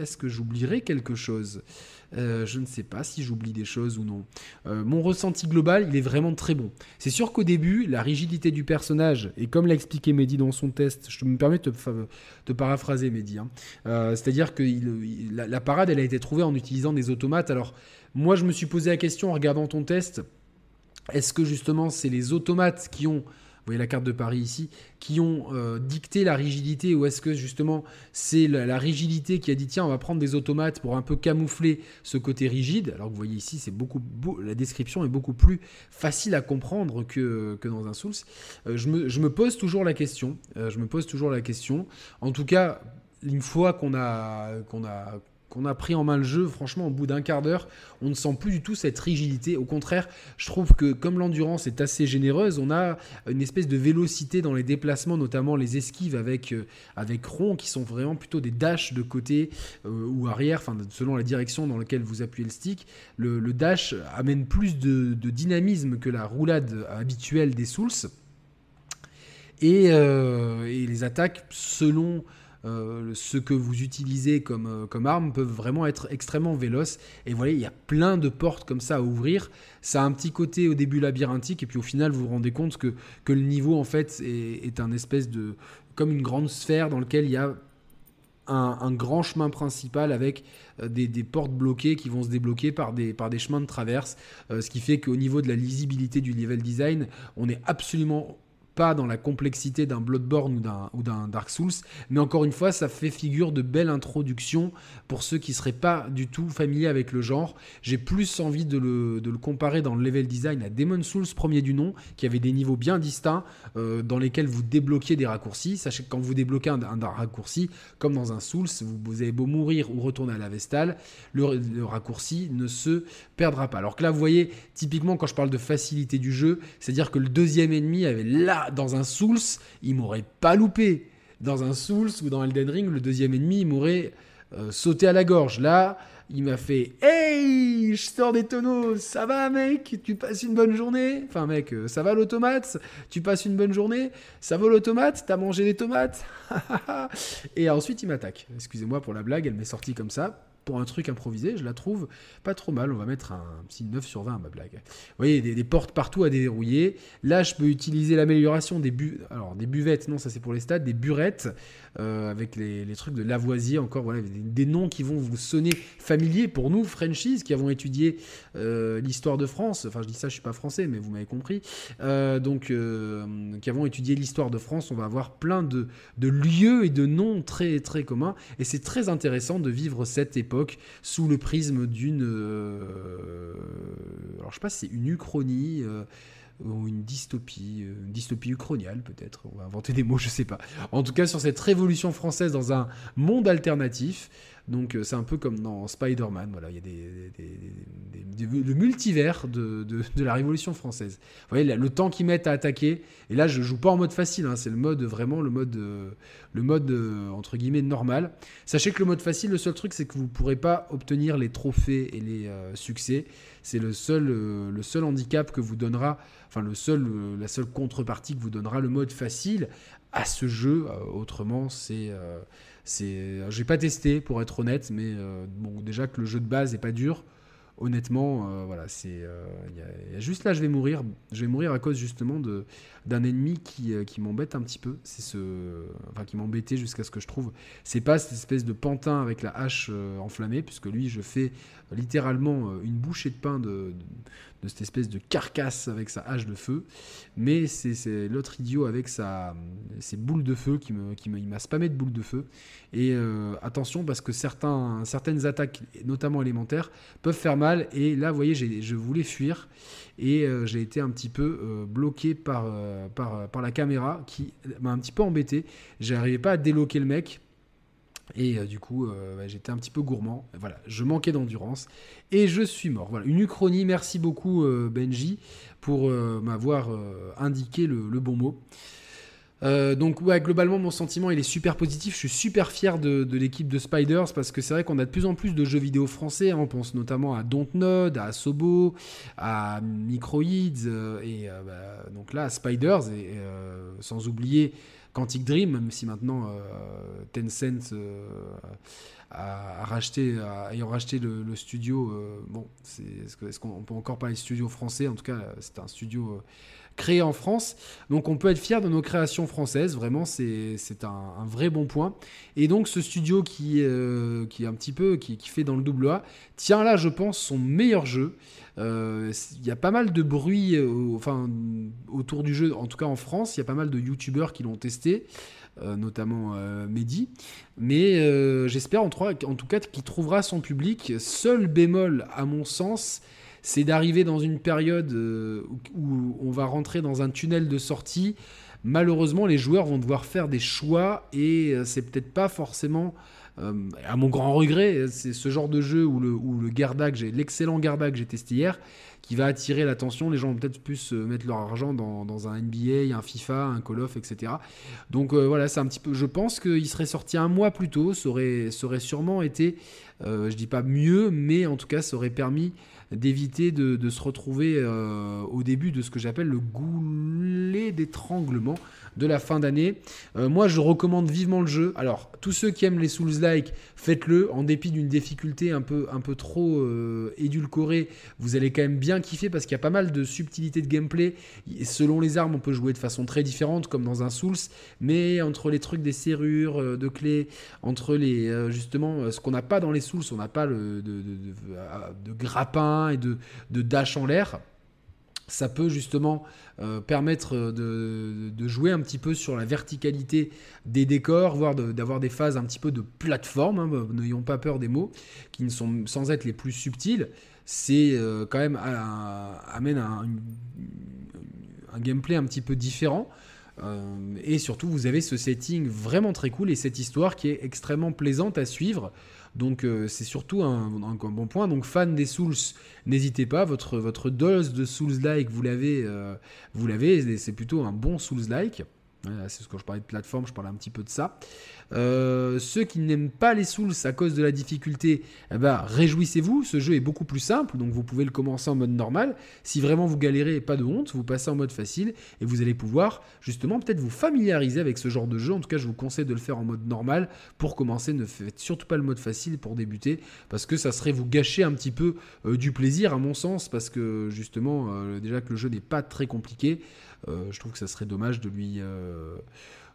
S1: est-ce que j'oublierai quelque chose? Euh, je ne sais pas si j'oublie des choses ou non. Euh, mon ressenti global, il est vraiment très bon. C'est sûr qu'au début, la rigidité du personnage, et comme l'a expliqué Mehdi dans son test, je me permets de paraphraser Mehdi, hein. c'est-à-dire que la, parade, elle a été trouvée en utilisant des automates. Alors, moi, je me suis posé la question en regardant ton test, est-ce que justement c'est les automates qui ont vous voyez la carte de Paris ici, qui ont euh, dicté la rigidité ou est-ce que justement c'est la, rigidité qui a dit tiens on va prendre des automates pour un peu camoufler ce côté rigide alors que vous voyez ici c'est beaucoup la description est beaucoup plus facile à comprendre que, dans un Souls. Euh, je, me, pose toujours la question, euh, je me pose toujours la question. En tout cas une fois qu'on a qu'on a pris en main le jeu, franchement, au bout d'un quart d'heure, on ne sent plus du tout cette rigidité. Au contraire, je trouve que comme l'endurance est assez généreuse, on a une espèce de vélocité dans les déplacements, notamment les esquives avec, euh, avec rond, qui sont vraiment plutôt des dashs de côté euh, ou arrière, selon la direction dans laquelle vous appuyez le stick. Le, dash amène plus de, dynamisme que la roulade habituelle des Souls. Et, euh, et les attaques, selon euh, ce que vous utilisez comme, euh, comme arme peuvent vraiment être extrêmement véloces. Et voyez, il y a plein de portes comme ça à ouvrir. Ça a un petit côté au début labyrinthique, et puis au final, vous vous rendez compte que, que le niveau, en fait, est, un espèce de. comme une grande sphère dans lequel il y a un, grand chemin principal avec euh, des, portes bloquées qui vont se débloquer par des, par des chemins de traverse, ce qui fait qu'au niveau de la lisibilité du level design, on est absolument pas dans la complexité d'un Bloodborne ou d'un Dark Souls, mais encore une fois, ça fait figure de belle introduction pour ceux qui seraient pas du tout familiers avec le genre. J'ai plus envie de le, comparer dans le level design à Demon Souls, premier du nom, qui avait des niveaux bien distincts euh, dans lesquels vous débloquiez des raccourcis. Sachez que quand vous débloquez un, raccourci, comme dans un Souls, vous, avez beau mourir ou retourner à la Vestale, le, le raccourci ne se perdra pas. Alors que là, vous voyez, typiquement, quand je parle de facilité du jeu, c'est-à-dire que le deuxième ennemi avait dans un Souls, il m'aurait pas loupé. Dans un Souls ou dans Elden Ring, le deuxième ennemi, il m'aurait euh, sauté à la gorge. Là, il m'a fait Hey, je sors des tonneaux, ça va mec? Tu passes une bonne journée? Enfin mec, euh, ça va l'automate? Tu passes une bonne journée? Ça va l'automate? T'as mangé des tomates? Et ensuite il m'attaque. Excusez-moi pour la blague, elle m'est sortie comme ça pour un truc improvisé, je la trouve pas trop mal. On va mettre un petit 9 sur 20 à ma blague. Vous voyez, des, portes partout à déverrouiller. Là, je peux utiliser l'amélioration des, bu Alors, des buvettes, non, ça c'est pour les stades, des burettes euh, avec les, trucs de Lavoisier, encore, voilà, des, noms qui vont vous sonner familiers pour nous, Frenchies, qui avons étudié euh, l'histoire de France. Enfin, je dis ça, je suis pas français, mais vous m'avez compris. Euh, donc, qui avons étudié l'histoire de France, on va avoir plein de, de lieux et de noms très, très communs. Et c'est très intéressant de vivre cette époque sous le prisme d'une. alors, je sais pas si c'est une uchronie ou une dystopie, euh, une dystopie uchroniale peut-être, on va inventer des mots, je sais pas. En tout cas, sur cette révolution française dans un monde alternatif, donc euh, c'est un peu comme dans Spider-Man, voilà, il y a le multivers de, de, la Révolution française. Vous voyez, le temps qu'ils mettent à attaquer, et là je joue pas en mode facile, hein, c'est le mode vraiment le mode, euh, le mode entre guillemets normal. Sachez que le mode facile, le seul truc c'est que vous pourrez pas obtenir les trophées et les succès. C'est le seul, le seul handicap que vous donnera enfin le seul, euh, la seule contrepartie que vous donnera le mode facile à ce jeu. Euh, autrement, c'est, euh, c'est, j'ai pas testé pour être honnête, mais bon, déjà que le jeu de base est pas dur honnêtement, euh, voilà, c'est, euh, y, a juste là, je vais mourir. Je vais mourir à cause justement de d'un ennemi qui, euh, qui m'embête un petit peu. C'est ce, enfin, qui m'embêtait jusqu'à ce que je trouve. C'est pas cette espèce de pantin avec la hache enflammée, puisque lui, je fais littéralement une bouchée de pain de, de, cette espèce de carcasse avec sa hache de feu. Mais c'est, l'autre idiot avec sa, ses boules de feu qui me, qui me, il m'a spammé de boules de feu. Et attention parce que certains, certaines attaques, notamment élémentaires, peuvent faire mal et là, vous voyez, je voulais fuir et euh, j'ai été un petit peu euh, bloqué par, euh, par, par, la caméra qui m'a un petit peu embêté. J'arrivais pas à déloquer le mec. Et du coup, j'étais un petit peu gourmand. Voilà, je manquais d'endurance et je suis mort. Voilà, une uchronie. Merci beaucoup Benji pour m'avoir indiqué le, bon mot. Euh, donc ouais, globalement mon sentiment il est super positif. Je suis super fier de, l'équipe de Spiders parce que c'est vrai qu'on a de plus en plus de jeux vidéo français. Hein. On pense notamment à Dontnod, à Sobo, à Microids euh, et euh, bah, donc là à Spiders et sans oublier Quantic Dream, même si maintenant Tencent a, racheté, ayant racheté le, studio, bon, est-ce qu'on peut encore parler de studio français? En tout cas, c'est un studio créé en France. Donc on peut être fier de nos créations françaises, vraiment c'est un, vrai bon point. Et donc ce studio qui, euh, qui est un petit peu, qui, fait dans le double A, tient là je pense son meilleur jeu. Euh, il y a pas mal de bruit euh, enfin, autour du jeu, en tout cas en France, il y a pas mal de youtubeurs qui l'ont testé. notamment Mehdi. Mais j'espère en, tout cas qu'il trouvera son public. Seul bémol, à mon sens, c'est d'arriver dans une période euh, où on va rentrer dans un tunnel de sortie. Malheureusement, les joueurs vont devoir faire des choix et euh, c'est peut-être pas forcément, euh, à mon grand regret, c'est ce genre de jeu où le, où le Garda, l'excellent Garda que j'ai testé hier, qui va attirer l'attention. Les gens vont peut-être plus mettre leur argent dans, un NBA, un FIFA, un Call of, etc. Donc voilà, c'est un petit peu. Je pense qu'il serait sorti un mois plus tôt. Ça aurait, sûrement été, je dis pas mieux, mais en tout cas, ça aurait permis d'éviter de, se retrouver euh, au début de ce que j'appelle le goulet d'étranglement de la fin d'année. Euh, moi, je recommande vivement le jeu. Alors, tous ceux qui aiment les Souls-like, faites-le. En dépit d'une difficulté un peu, trop euh, édulcorée, vous allez quand même bien kiffer parce qu'il y a pas mal de subtilités de gameplay. Et selon les armes, on peut jouer de façon très différente, comme dans un Souls. Mais entre les trucs des serrures, euh, de clés, entre les justement ce qu'on n'a pas dans les Souls, on n'a pas le, de, de, grappin et de, de dash en l'air ça peut justement euh, permettre de, jouer un petit peu sur la verticalité des décors, voire d'avoir des phases un petit peu de plateforme, hein, bah, n'ayons pas peur des mots, qui ne sont sans être les plus subtils, c'est euh, quand même amène un, gameplay un petit peu différent. Euh, et surtout, vous avez ce setting vraiment très cool et cette histoire qui est extrêmement plaisante à suivre. Donc euh, c'est surtout un, bon point. Donc fan des Souls, n'hésitez pas. Votre, votre dose de Souls-like, vous l'avez, euh, vous l'avez. C'est plutôt un bon Souls-like c'est ce que je parlais de plateforme, je parlais un petit peu de ça. Euh, ceux qui n'aiment pas les Souls à cause de la difficulté, eh ben, réjouissez-vous, ce jeu est beaucoup plus simple, donc vous pouvez le commencer en mode normal. Si vraiment vous galérez, pas de honte, vous passez en mode facile et vous allez pouvoir justement peut-être vous familiariser avec ce genre de jeu. En tout cas, je vous conseille de le faire en mode normal pour commencer. Ne faites surtout pas le mode facile pour débuter, parce que ça serait vous gâcher un petit peu euh, du plaisir à mon sens, parce que justement, euh, déjà que le jeu n'est pas très compliqué. Euh, je trouve que ça serait dommage de lui, euh,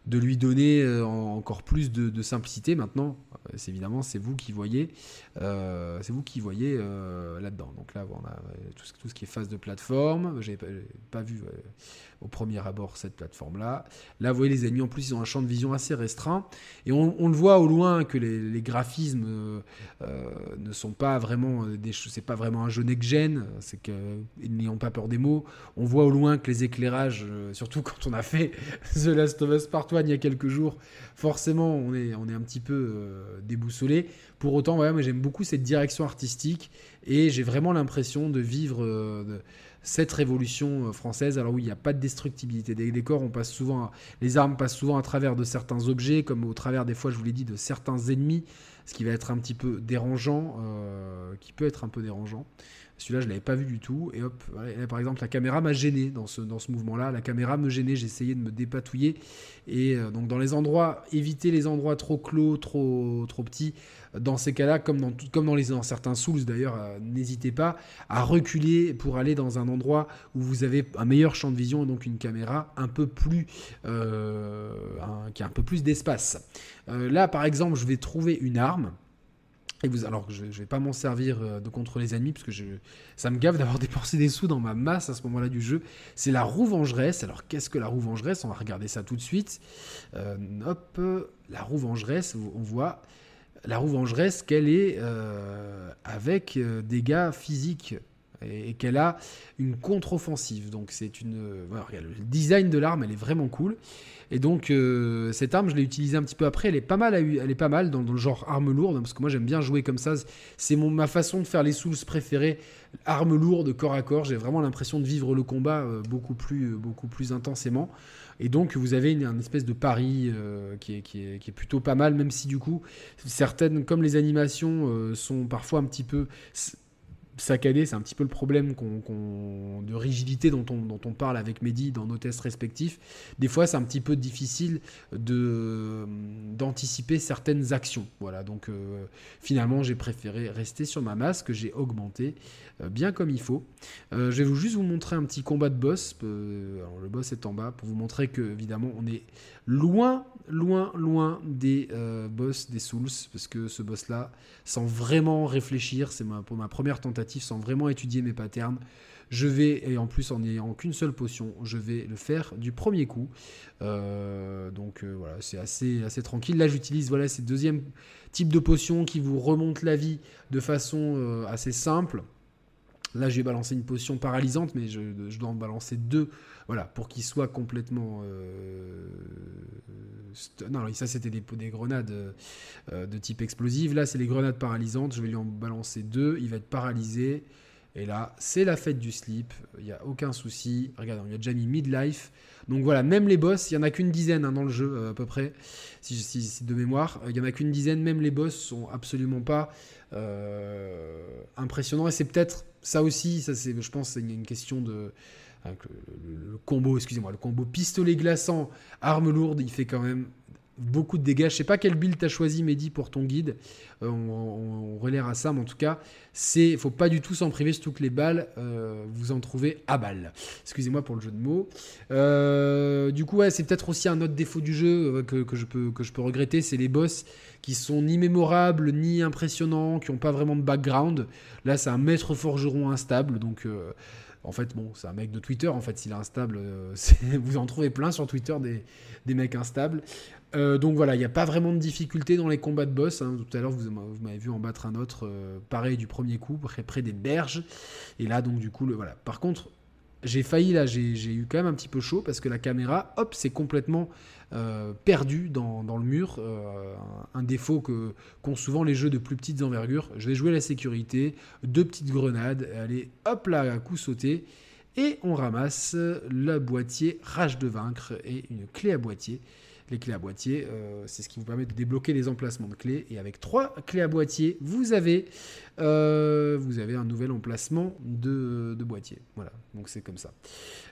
S1: de lui donner euh, encore plus de, simplicité. Maintenant, c'est évidemment, c'est vous qui voyez, c'est vous qui voyez là-dedans. Donc là, on a tout ce, tout, ce, qui est phase de plateforme. J'ai pas, pas vu au premier abord cette plateforme-là. Là, vous voyez les ennemis, en plus, ils ont un champ de vision assez restreint. Et on, le voit au loin que les, graphismes euh, euh, ne sont pas vraiment des C'est pas vraiment un jeu next-gen, c'est qu'ils n'ayant pas peur des mots. On voit au loin que les éclairages, euh, surtout quand on a fait The Last of Us Part 1 il y a quelques jours, forcément, on est, on est un petit peu déboussolé. Pour autant, moi j'aime beaucoup cette direction artistique et j'ai vraiment l'impression de vivre cette révolution euh, française. Alors oui, il n'y a pas de destructibilité des décors, on passe souvent, les armes passent souvent à travers de certains objets, comme au travers des fois, je vous l'ai dit, de certains ennemis, ce qui va être un petit peu dérangeant, euh, qui peut être un peu dérangeant. Celui-là, je l'avais pas vu du tout. Et hop, par exemple, la caméra m'a gêné dans ce, mouvement-là. La caméra me gênait, j'essayais de me dépatouiller. Et euh, donc, dans les endroits, éviter les endroits trop clos, trop, petits. Dans ces cas-là, comme dans, comme dans, les, dans certains Souls d'ailleurs, euh, n'hésitez pas à reculer pour aller dans un endroit où vous avez un meilleur champ de vision et donc une caméra un peu plus. Euh, qui a un peu plus d'espace. là, par exemple, je vais trouver une arme. Et vous, alors je ne vais pas m'en servir euh, de contre les ennemis, parce que ça me gave d'avoir dépensé des sous dans ma masse à ce moment-là du jeu. C'est la roue vengeresse. Alors qu'est-ce que la roue vengeresse On va regarder ça tout de suite. Euh, hop, la roue vengeresse, on voit la roue vengeresse qu'elle est euh, avec des gars physiques et, qu'elle a une contre-offensive. Donc c'est une... Voilà, le design de l'arme, elle est vraiment cool. Et donc, euh, cette arme, je l'ai utilisée un petit peu après. Elle est pas mal, elle est pas mal dans, le genre arme lourde, parce que moi j'aime bien jouer comme ça. C'est ma façon de faire les souls préférés. Arme lourde, corps à corps. J'ai vraiment l'impression de vivre le combat euh, beaucoup, plus, beaucoup plus intensément. Et donc, vous avez une, espèce de pari euh, qui, est, qui, est, plutôt pas mal, même si du coup, certaines, comme les animations, sont parfois un petit peu saccadé. C'est un petit peu le problème de rigidité dont on, parle avec Mehdi dans nos tests respectifs. Des fois, c'est un petit peu difficile d'anticiper certaines actions. Voilà, donc euh, finalement, j'ai préféré rester sur ma masse que j'ai augmenté euh, bien comme il faut. Euh, je vais juste vous montrer un petit combat de boss. le boss est en bas pour vous montrer que, évidemment, on est loin, loin, loin des boss des Souls parce que ce boss-là, sans vraiment réfléchir, c'est pour ma première tentative, sans vraiment étudier mes patterns, je vais, et en plus en n'ayant qu'une seule potion, je vais le faire du premier coup. Euh, donc euh, voilà, c'est assez, assez tranquille. Là, j'utilise voilà, ces deuxième type de potion qui vous remonte la vie de façon euh, assez simple. Là, je vais balancer une potion paralysante, mais je, dois en balancer deux, voilà, pour qu'il soit complètement. Non, ça c'était des, des grenades de type explosive. Là, c'est les grenades paralysantes. Je vais lui en balancer deux. Il va être paralysé. Et là, c'est la fête du slip, il n'y a aucun souci. Regardez, il y a déjà mis midlife. Donc voilà, même les boss, il n'y en a qu'une dizaine hein, dans le jeu euh, à peu près, si, si, de mémoire. Il n'y en a qu'une dizaine, même les boss sont absolument pas euh, impressionnants. Et c'est peut-être ça aussi, ça c'est, je pense, c'est une, question de. Le, combo, excusez-moi, le combo pistolet glaçant, arme lourde, il fait quand même beaucoup de dégâts. Je sais pas quel build t'as choisi, Mehdi, pour ton guide. Euh, on, on, à ça, mais en tout cas, c'est, faut pas du tout s'en priver, surtout que les balles, euh, vous en trouvez à balles. Excusez-moi pour le jeu de mots. Euh, du coup, ouais, c'est peut-être aussi un autre défaut du jeu que, je peux, que je peux regretter, c'est les boss qui sont ni mémorables, ni impressionnants, qui n'ont pas vraiment de background. Là, c'est un maître forgeron instable, donc... En fait, bon, c'est un mec de Twitter. En fait, s'il est instable, vous en trouvez plein sur Twitter des, des mecs instables. Euh, donc voilà, il n'y a pas vraiment de difficulté dans les combats de boss. Hein. Tout à l'heure, vous, m'avez vu en battre un autre, euh, pareil du premier coup, près, des berges. Et là, donc du coup, le, voilà. Par contre, j'ai failli là, j'ai eu quand même un petit peu chaud parce que la caméra, hop, c'est complètement euh, perdu dans, le mur. un défaut que qu'ont souvent les jeux de plus petites envergures. Je vais jouer la sécurité, deux petites grenades, allez, hop là, à coup sauté. Et on ramasse le boîtier rage de vaincre et une clé à boîtier les clés à boîtier. Euh, c'est ce qui vous permet de débloquer les emplacements de clés. Et avec trois clés à boîtier, vous avez, euh, vous avez un nouvel emplacement de, boîtier. Voilà, donc c'est comme ça.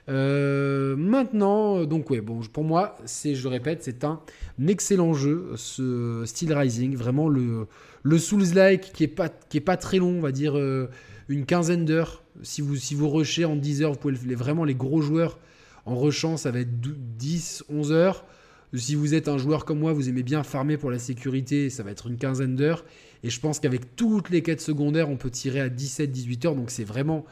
S1: Euh, maintenant, donc ouais, bon, pour moi, c'est, je le répète, c'est un excellent jeu, ce Steel Rising. Vraiment le, le Souls-like qui est pas, qui est pas très long, on va dire une quinzaine d'heures. Si vous, si vous rushez en 10 heures, vous pouvez les, vraiment les gros joueurs en rushant, ça va être 10, 11 heures. Si vous êtes un joueur comme moi, vous aimez bien farmer pour la sécurité, ça va être une quinzaine d'heures. Et je pense qu'avec toutes les quêtes secondaires, on peut tirer à 17-18 heures. Donc c'est vraiment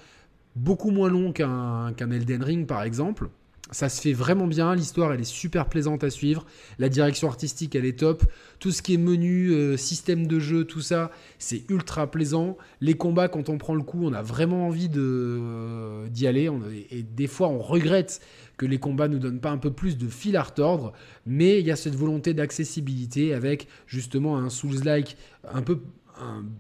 S1: beaucoup moins long qu'un Elden Ring, par exemple. Ça se fait vraiment bien, l'histoire elle est super plaisante à suivre, la direction artistique elle est top, tout ce qui est menu, euh, système de jeu, tout ça, c'est ultra plaisant. Les combats quand on prend le coup, on a vraiment envie euh, d'y aller, et des fois on regrette que les combats nous donnent pas un peu plus de fil à retordre, mais il y a cette volonté d'accessibilité avec justement un Souls-like un peu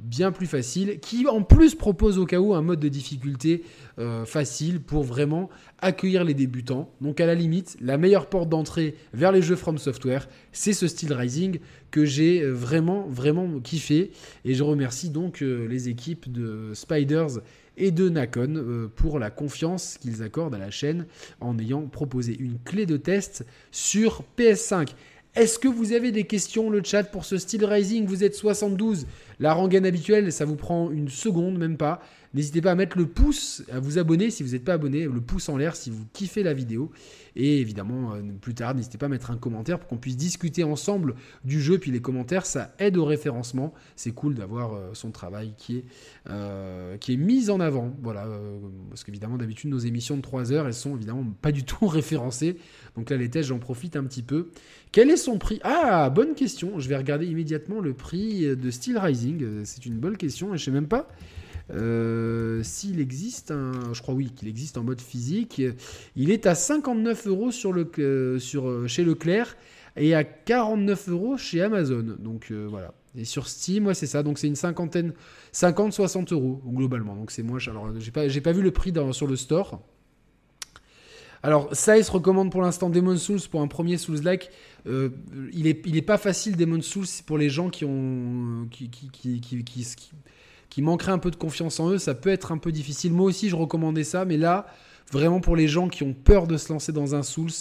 S1: bien plus facile, qui en plus propose au cas où un mode de difficulté euh, facile pour vraiment accueillir les débutants. Donc à la limite, la meilleure porte d'entrée vers les jeux From Software, c'est ce style Rising que j'ai euh, vraiment, vraiment kiffé. Et je remercie donc euh, les équipes de Spiders et de Nakon pour la confiance qu'ils accordent à la chaîne en ayant proposé une clé de test sur PS5. Est-ce que vous avez des questions, le chat, pour ce style Rising? Vous êtes 72. La rengaine habituelle, ça vous prend une seconde, même pas. N'hésitez pas à mettre le pouce, à vous abonner si vous n'êtes pas abonné, le pouce en l'air si vous kiffez la vidéo. Et évidemment, euh, plus tard, n'hésitez pas à mettre un commentaire pour qu'on puisse discuter ensemble du jeu. Puis les commentaires, ça aide au référencement. C'est cool d'avoir euh, son travail qui est, euh, qui est mis en avant. Voilà, parce qu'évidemment, d'habitude, nos émissions de 3 heures, elles sont évidemment pas du tout référencées. Donc là, les tests, j'en profite un petit peu. Quel est son prix? Ah, bonne question. Je vais regarder immédiatement le prix de Steel Rising. C'est une bonne question et je sais même pas euh, s'il existe je crois oui qu'il existe en mode physique, il est à 59 euros sur le, euh, sur, euh, chez Leclerc et à 49 euros chez Amazon. Donc voilà. Et sur Steam, c'est ça. Donc c'est une cinquantaine, 50-60 euros globalement. Donc c'est moins cher. Alors j'ai pas, pas vu le prix dans, sur le store. Alors se recommande pour l'instant Demon Souls pour un premier Souls-like. il, est, il est pas facile Demon Souls pour les gens qui ont qui, qui, qui qui manqueraient un peu de confiance en eux, ça peut être un peu difficile. Moi aussi, je recommandais ça, mais là, vraiment pour les gens qui ont peur de se lancer dans un Souls,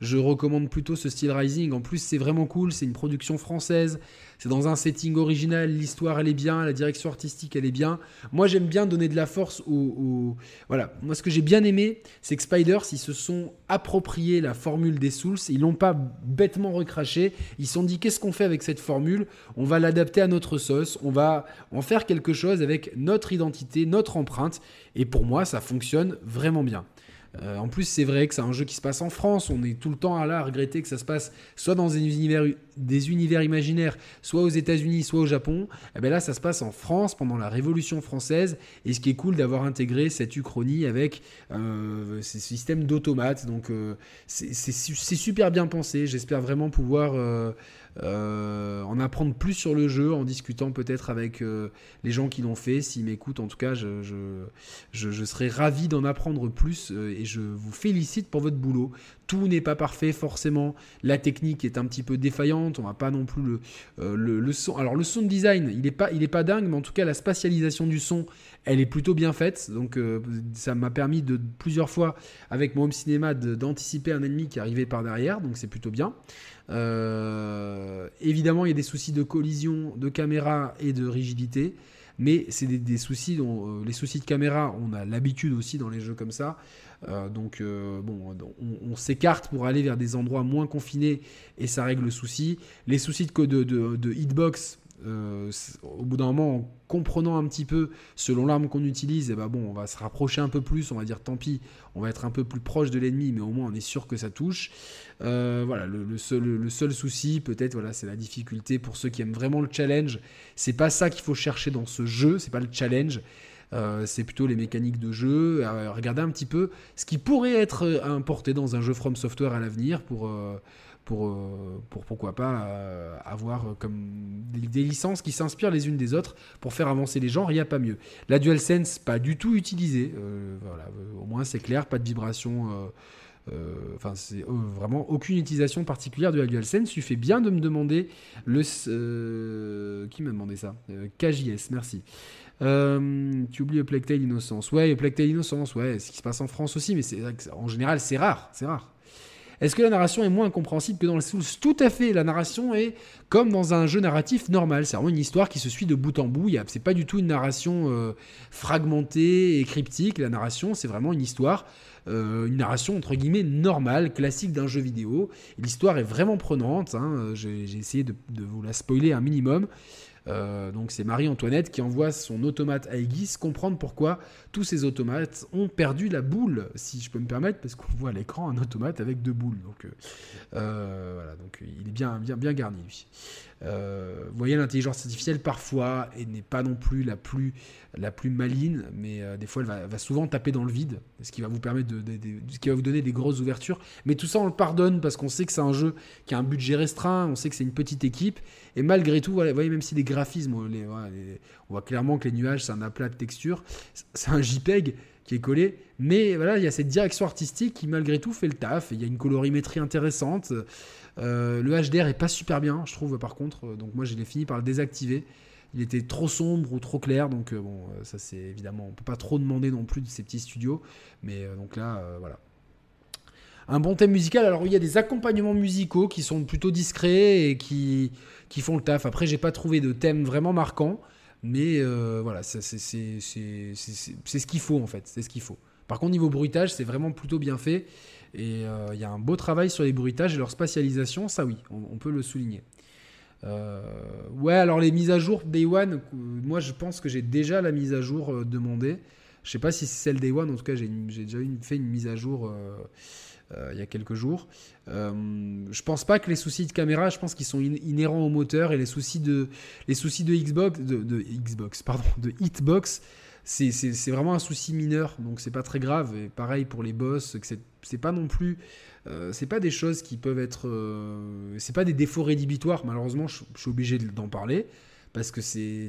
S1: je recommande plutôt ce style Rising. En plus, c'est vraiment cool, c'est une production française, c'est dans un setting original, l'histoire elle est bien, la direction artistique elle est bien. Moi, j'aime bien donner de la force aux. Voilà, moi ce que j'ai bien aimé, c'est que Spiders, ils se sont appropriés la formule des Souls, ils l'ont pas bêtement recraché, ils se sont dit qu'est-ce qu'on fait avec cette formule? On va l'adapter à notre sauce, on va en faire quelque chose avec notre identité, notre empreinte, et pour moi, ça fonctionne vraiment bien. Euh, en plus, c'est vrai que c'est un jeu qui se passe en France. On est tout le temps à là à regretter que ça se passe soit dans des univers, imaginaires, soit aux États-Unis, soit au Japon. Et eh bien là, ça se passe en France pendant la Révolution française. Et ce qui est cool d'avoir intégré cette uchronie avec euh, ces systèmes d'automates. Donc, euh, c'est super bien pensé. J'espère vraiment pouvoir euh, en apprendre plus sur le jeu en discutant peut-être avec euh, les gens qui l'ont fait. S'ils m'écoutent, en tout cas, je, je, serais ravi d'en apprendre plus euh, et je vous félicite pour votre boulot. Tout n'est pas parfait forcément. La technique est un petit peu défaillante. On va pas non plus le, le, son. Alors le sound design, il n'est pas, il est pas dingue, mais en tout cas la spatialisation du son, elle est plutôt bien faite. Donc ça m'a permis de plusieurs fois avec mon home cinéma d'anticiper un ennemi qui arrivait par derrière. Donc c'est plutôt bien. Euh, évidemment, il y a des soucis de collision, de caméra et de rigidité, mais c'est des, soucis dont euh, les soucis de caméra, on a l'habitude aussi dans les jeux comme ça. Euh, donc bon, on, s'écarte pour aller vers des endroits moins confinés et ça règle le souci. Les soucis de, de, de hitbox, euh, au bout d'un moment, en comprenant un petit peu selon l'arme qu'on utilise, eh ben bon, on va se rapprocher un peu plus, on va dire tant pis, on va être un peu plus proche de l'ennemi, mais au moins on est sûr que ça touche. Euh, voilà, le, seul, le, seul, souci, peut-être, voilà, c'est la difficulté pour ceux qui aiment vraiment le challenge. C'est pas ça qu'il faut chercher dans ce jeu, c'est pas le challenge. Euh, c'est plutôt les mécaniques de jeu. regardez un petit peu ce qui pourrait être importé dans un jeu From Software à l'avenir pour, pour, euh, pour pourquoi pas euh, avoir comme des, licences qui s'inspirent les unes des autres pour faire avancer les genres, il n'y a pas mieux. La DualSense, pas du tout utilisée, euh, voilà, au moins c'est clair, pas de vibration. Enfin, c'est vraiment aucune utilisation particulière de la DualSense. Tu fais bien de me demander le. qui m'a demandé ça? KJS, merci. tu oublies Tale Innocence. Ouais, Tale Innocence, ouais, ce qui se passe en France aussi, mais en général, c'est rare, c'est rare. Est-ce que la narration est moins incompréhensible que dans les Souls Tout à fait. La narration est comme dans un jeu narratif normal. C'est vraiment une histoire qui se suit de bout en bout. C'est pas du tout une narration euh, fragmentée et cryptique. La narration, c'est vraiment une histoire. Euh, une narration entre guillemets normale, classique d'un jeu vidéo. L'histoire est vraiment prenante. Hein. J'ai essayé de, vous la spoiler un minimum. Euh, donc c'est Marie-Antoinette qui envoie son automate à Aegis comprendre pourquoi tous ces automates ont perdu la boule, si je peux me permettre, parce qu'on voit à l'écran un automate avec deux boules. Donc euh, euh, voilà, donc il est bien, bien, bien garni lui. Vous voyez, l'intelligence artificielle, parfois, n'est pas non plus la plus, la plus maligne, mais des fois, elle va, souvent taper dans le vide, ce qui va vous permettre de, ce qui va vous donner des grosses ouvertures. Mais tout ça, on le pardonne parce qu'on sait que c'est un jeu qui a un budget restreint, on sait que c'est une petite équipe, et malgré tout, vous voyez, même si les on, voit clairement que les nuages, c'est un aplat de texture, c'est un JPEG qui est collé. Mais voilà, il y a cette direction artistique qui malgré tout fait le taf. Il y a une colorimétrie intéressante. Euh, le HDR est pas super bien, je trouve, par contre. Euh, donc moi, j'ai fini par le désactiver. Il était trop sombre ou trop clair, donc euh, bon, ça c'est évidemment, on peut pas trop demander non plus de ces petits studios. Mais donc là, voilà. Un bon thème musical. Alors il y a des accompagnements musicaux qui sont plutôt discrets et qui, font le taf. Après, j'ai pas trouvé de thème vraiment marquant. Mais voilà, c'est ce qu'il faut en fait. C'est ce qu'il faut. Par contre, niveau bruitage, c'est vraiment plutôt bien fait. Et euh, il y a un beau travail sur les bruitages et leur spatialisation, ça oui, on, peut le souligner. Euh, ouais, alors les mises à jour Day One, moi je pense que j'ai déjà la mise à jour euh, demandée. Je sais pas si c'est celle Day One, en tout cas j'ai déjà fait une mise à jour il y a quelques jours. je pense pas que les soucis de caméra, je pense qu'ils sont inhérents au moteur et les soucis de, les soucis de Xbox, de Xbox, pardon, de Hitbox c'est vraiment un souci mineur, donc c'est pas très grave. Et pareil pour les boss, c'est pas non plus. Euh, c'est pas des choses qui peuvent être. Euh, c'est pas des défauts rédhibitoires, malheureusement, je, suis obligé d'en parler. Parce que c'est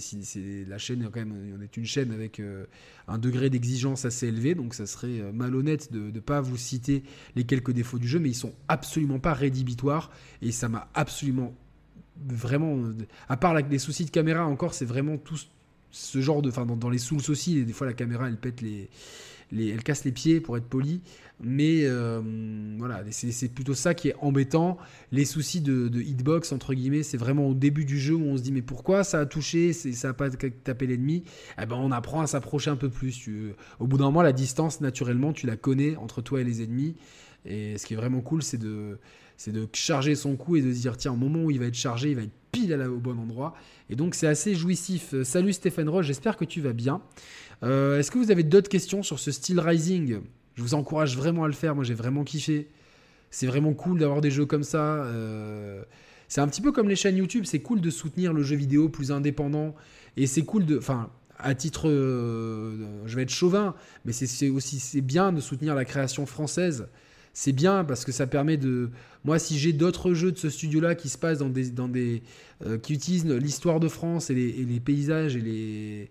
S1: la chaîne, quand même, on est une chaîne avec euh, un degré d'exigence assez élevé, donc ça serait malhonnête de ne pas vous citer les quelques défauts du jeu, mais ils sont absolument pas rédhibitoires et ça m'a absolument vraiment, à part les soucis de caméra encore, c'est vraiment tout, ce genre de. Enfin, dans, les Souls aussi, des fois la caméra elle pète les, Elle casse les pieds pour être poli. Mais euh, voilà, c'est plutôt ça qui est embêtant. Les soucis de, hitbox, entre guillemets, c'est vraiment au début du jeu où on se dit mais pourquoi ça a touché, ça n'a pas tapé l'ennemi? Eh ben, On apprend à s'approcher un peu plus. au bout d'un moment, la distance, naturellement, tu la connais entre toi et les ennemis. Et ce qui est vraiment cool, c'est de, de charger son coup et de se dire tiens, au moment où il va être chargé, il va être pile au bon endroit. Et donc c'est assez jouissif. Salut Stéphane Roche, j'espère que tu vas bien. Euh, est-ce que vous avez d'autres questions sur ce style Rising? Je vous encourage vraiment à le faire. Moi, j'ai vraiment kiffé. C'est vraiment cool d'avoir des jeux comme ça. Euh, c'est un petit peu comme les chaînes YouTube. C'est cool de soutenir le jeu vidéo plus indépendant. Et c'est cool de. Enfin, à titre. Euh, je vais être chauvin, mais c'est aussi bien de soutenir la création française. C'est bien parce que ça permet de. Moi, si j'ai d'autres jeux de ce studio-là qui se passent dans des. Dans des euh, qui utilisent l'histoire de France et les paysages et les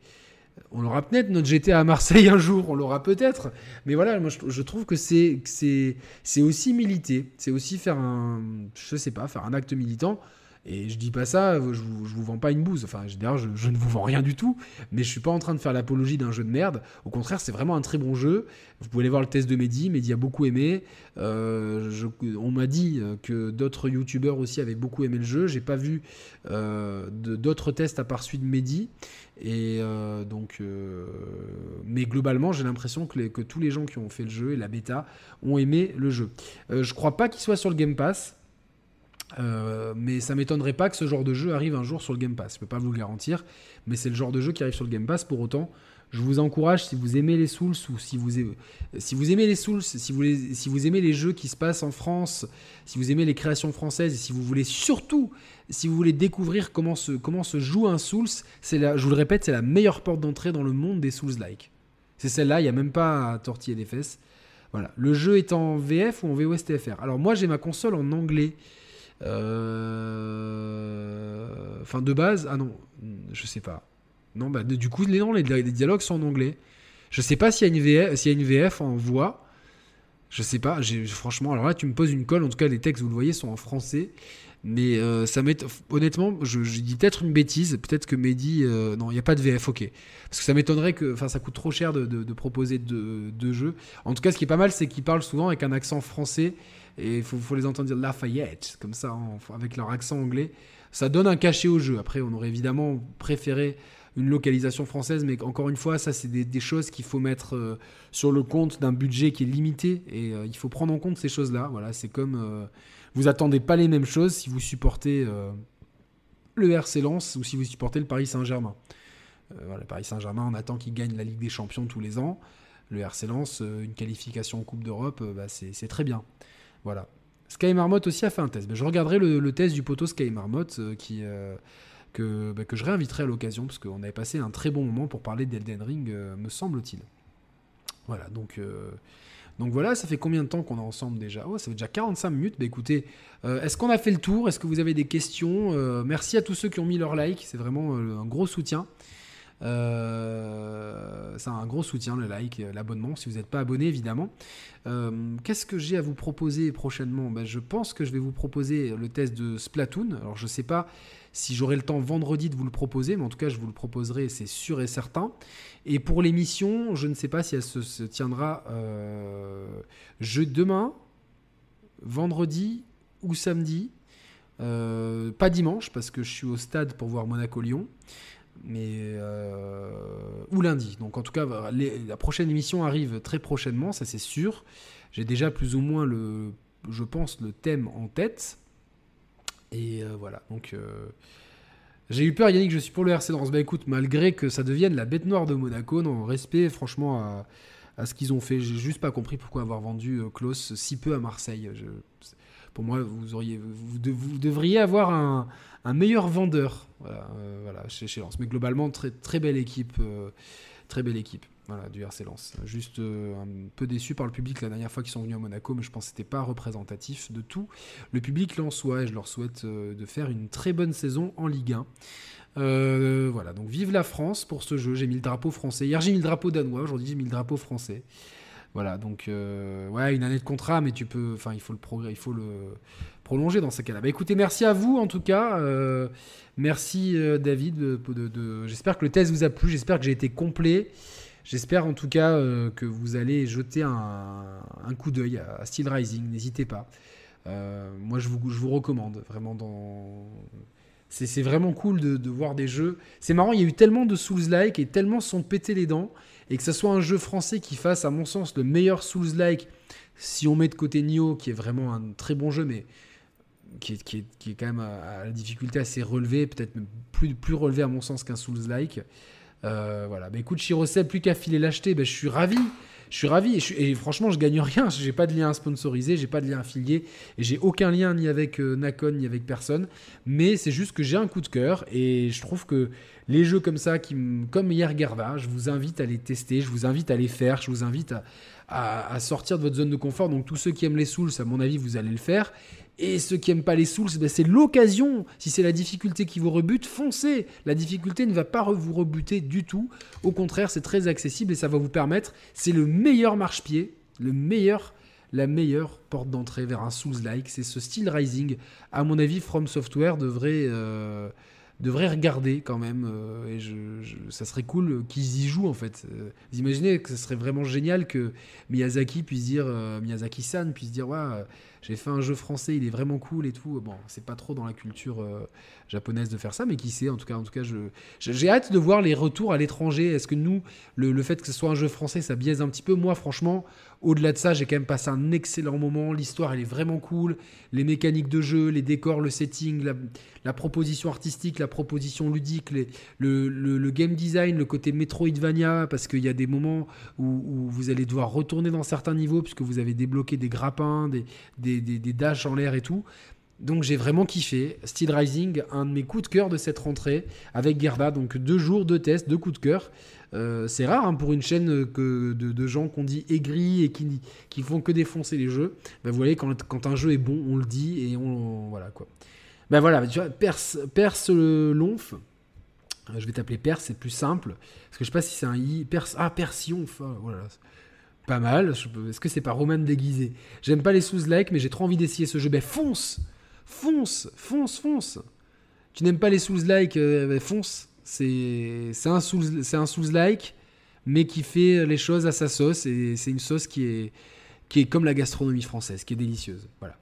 S1: on l'aura peut-être notre GTA à Marseille un jour, on l'aura peut-être. Mais voilà, moi je, trouve que c'est c'est aussi militer, c'est aussi faire un je sais pas, faire un acte militant. Et je dis pas ça, je vous, vous vends pas une bouse. Enfin, d'ailleurs, je, ne vous vends rien du tout. Mais je suis pas en train de faire l'apologie d'un jeu de merde. Au contraire, c'est vraiment un très bon jeu. Vous pouvez aller voir le test de Mehdi. Mehdi a beaucoup aimé. Euh, on m'a dit que d'autres youtubeurs aussi avaient beaucoup aimé le jeu. J'ai pas vu euh, d'autres tests à part celui de Mehdi. Et euh, donc, mais globalement, j'ai l'impression que, que, tous les gens qui ont fait le jeu et la bêta ont aimé le jeu. je crois pas qu'il soit sur le Game Pass. Euh, mais ça m'étonnerait pas que ce genre de jeu arrive un jour sur le Game Pass. Je peux pas vous le garantir, mais c'est le genre de jeu qui arrive sur le Game Pass. Pour autant, je vous encourage, si vous aimez les Souls ou si vous aimez, les Souls, si vous, aimez les jeux qui se passent en France, si vous aimez les créations françaises et si vous voulez surtout, si vous voulez découvrir comment se, joue un Souls, je vous le répète, c'est la meilleure porte d'entrée dans le monde des Souls-like. C'est celle-là, il n'y a même pas à tortiller des fesses. Voilà. Le jeu est en VF ou en VOSTFR. Alors moi j'ai ma console en anglais. Euh, enfin, de base, ah non, je sais pas. Non, bah, du coup, les, non, les, dialogues sont en anglais. Je sais pas s'il y, a une VF, en voix. Je sais pas. Franchement, alors là, tu me poses une colle. En tout cas, les textes, vous le voyez, sont en français. Mais euh, ça honnêtement, je, dis peut-être une bêtise, peut-être que Mehdi, euh, non, il n'y a pas de VF, ok, parce que ça m'étonnerait que, enfin, ça coûte trop cher de, proposer deux de jeux. En tout cas, ce qui est pas mal, c'est qu'ils parlent souvent avec un accent français et il faut, les entendre dire Lafayette, comme ça, avec leur accent anglais. Ça donne un cachet au jeu. Après, on aurait évidemment préféré une localisation française, mais encore une fois, ça, c'est des, choses qu'il faut mettre euh, sur le compte d'un budget qui est limité, et euh, il faut prendre en compte ces choses-là. Voilà, c'est comme euh, vous attendez pas les mêmes choses si vous supportez le RC Lens ou si vous supportez le Paris Saint-Germain. le Paris Saint-Germain, on attend qu'il gagne la Ligue des Champions tous les ans. Le RC Lens, une qualification en Coupe d'Europe, bah, c'est très bien. Voilà. Sky Marmot aussi a fait un test. Ben, je regarderai le, test du poteau Sky Marmot euh, euh, que, ben, que je réinviterai à l'occasion parce qu'on avait passé un très bon moment pour parler d'Elden Ring, euh, me semble-t-il. Voilà, donc, donc voilà, ça fait combien de temps qu'on est ensemble déjà? Oh, ça fait déjà 45 minutes. Ben, écoutez, est-ce qu'on a fait le tour? Est-ce que vous avez des questions? Merci à tous ceux qui ont mis leur like, c'est vraiment un gros soutien. Euh, c'est un gros soutien, le like, l'abonnement, si vous n'êtes pas abonné, évidemment. Euh, qu'est-ce que j'ai à vous proposer prochainement? Ben, Je pense que je vais vous proposer le test de Splatoon. Alors, je ne sais pas si j'aurai le temps vendredi de vous le proposer, mais en tout cas, je vous le proposerai, c'est sûr et certain. Et pour l'émission, je ne sais pas si elle se, tiendra euh, demain, vendredi ou samedi. pas dimanche, parce que je suis au stade pour voir Monaco-Lyon mais euh, ou lundi. Donc en tout cas, la prochaine émission arrive très prochainement, ça c'est sûr. J'ai déjà plus ou moins le, je pense, le thème en tête. Et euh, voilà. Donc euh, j'ai eu peur, Yannick, je suis pour le RC Lens. Bah écoute, malgré que ça devienne la bête noire de Monaco, non, respect franchement à, à ce qu'ils ont fait. J'ai juste pas compris pourquoi avoir vendu Klaus si peu à Marseille. Je, pour moi, vous, devriez avoir un, meilleur vendeur euh, chez, chez Lens. Mais globalement, très, belle équipe. Euh, très belle équipe voilà, du RC Lens. Juste euh, un peu déçu par le public la dernière fois qu'ils sont venus à Monaco, mais je pense que c'était pas représentatif de tout. Le public lensois, et je leur souhaite de faire une très bonne saison en Ligue 1. voilà, donc vive la France pour ce jeu. J'ai mis le drapeau français. Hier, j'ai mis le drapeau danois. Aujourd'hui, j'ai mis le drapeau français. Voilà, donc ouais, une année de contrat, mais tu peux, enfin, il faut le prolonger dans ces cas-là. Bah, écoutez, merci à vous en tout cas. merci David. De, j'espère que le test vous a plu. J'espère que j'ai été complet. J'espère en tout cas que vous allez jeter un, coup d'œil à Steel Rising. N'hésitez pas. moi, je vous, je vous recommande vraiment c'est vraiment cool de, voir des jeux. C'est marrant, il y a eu tellement de Souls-like et tellement sont pétés les dents. Et que ce soit un jeu français qui fasse, à mon sens, le meilleur Souls-like, si on met de côté Nioh, qui est vraiment un très bon jeu, mais qui est, qui est, quand même à, la difficulté assez relevée, peut-être plus, plus relevé à mon sens qu'un Souls-like. Euh, voilà, bah écoute, Chirocel, plus qu'à filer l'acheter, bah, je suis ravi je suis ravi et, franchement je gagne rien. J'ai pas de lien sponsorisé, j'ai pas de lien affilié et j'ai aucun lien ni avec euh, Nakon ni avec personne. Mais c'est juste que j'ai un coup de cœur et je trouve que les jeux comme ça, comme hier Gerva, je vous invite à les tester, je vous invite à les faire, je vous invite à, à sortir de votre zone de confort. Donc tous ceux qui aiment les Souls, à mon avis, vous allez le faire. Et ceux qui n'aiment pas les Souls, ben, c'est l'occasion. Si c'est la difficulté qui vous rebute, foncez. La difficulté ne va pas vous rebuter du tout. Au contraire, c'est très accessible et ça va vous permettre. C'est le meilleur marche-pied, le meilleur, la meilleure porte d'entrée vers un Souls-like. C'est ce style Rising. À mon avis, From Software devrait. Euh, devrait regarder quand même. Euh, et je, ça serait cool qu'ils y jouent en fait. Euh, vous imaginez que ce serait vraiment génial que Miyazaki puisse dire, Miyazaki-san puisse dire, ouais, j'ai fait un jeu français, il est vraiment cool et tout. Bon, c'est pas trop dans la culture euh, japonaise de faire ça, mais qui sait, en tout cas, en tout cas, j'ai hâte de voir les retours à l'étranger. Est-ce que nous, le, fait que ce soit un jeu français, ça biaise un petit peu? Moi, franchement, au-delà de ça, j'ai quand même passé un excellent moment. L'histoire, elle est vraiment cool. Les mécaniques de jeu, les décors, le setting, la, proposition artistique, la proposition ludique, le, game design, le côté Metroidvania, parce qu'il y a des moments où, vous allez devoir retourner dans certains niveaux, puisque vous avez débloqué des grappins, des, des, en l'air et tout. Donc j'ai vraiment kiffé. Steel Rising, un de mes coups de cœur de cette rentrée avec Gerda. Donc deux jours, de tests, deux coups de cœur. Euh, c'est rare hein, pour une chaîne que de, gens qu'on dit aigris et qui, qui font que défoncer les jeux. Ben, vous voyez, quand, un jeu est bon, on le dit et on. Voilà quoi. Ben voilà, tu vois, Perse, Lonf. Je vais t'appeler Perse, c'est plus simple. Parce que je sais pas si c'est un I. Perse, ah, Persionf. Voilà. Pas mal. Est-ce que c'est pas Roman déguisé? J'aime pas les sous-like, mais j'ai trop envie d'essayer ce jeu. Ben fonce Fonce Fonce, fonce Tu n'aimes pas les sous-like, euh, ben fonce c'est un Souls-like, mais qui fait les choses à sa sauce. Et c'est une sauce qui est, qui est comme la gastronomie française, qui est délicieuse. Voilà.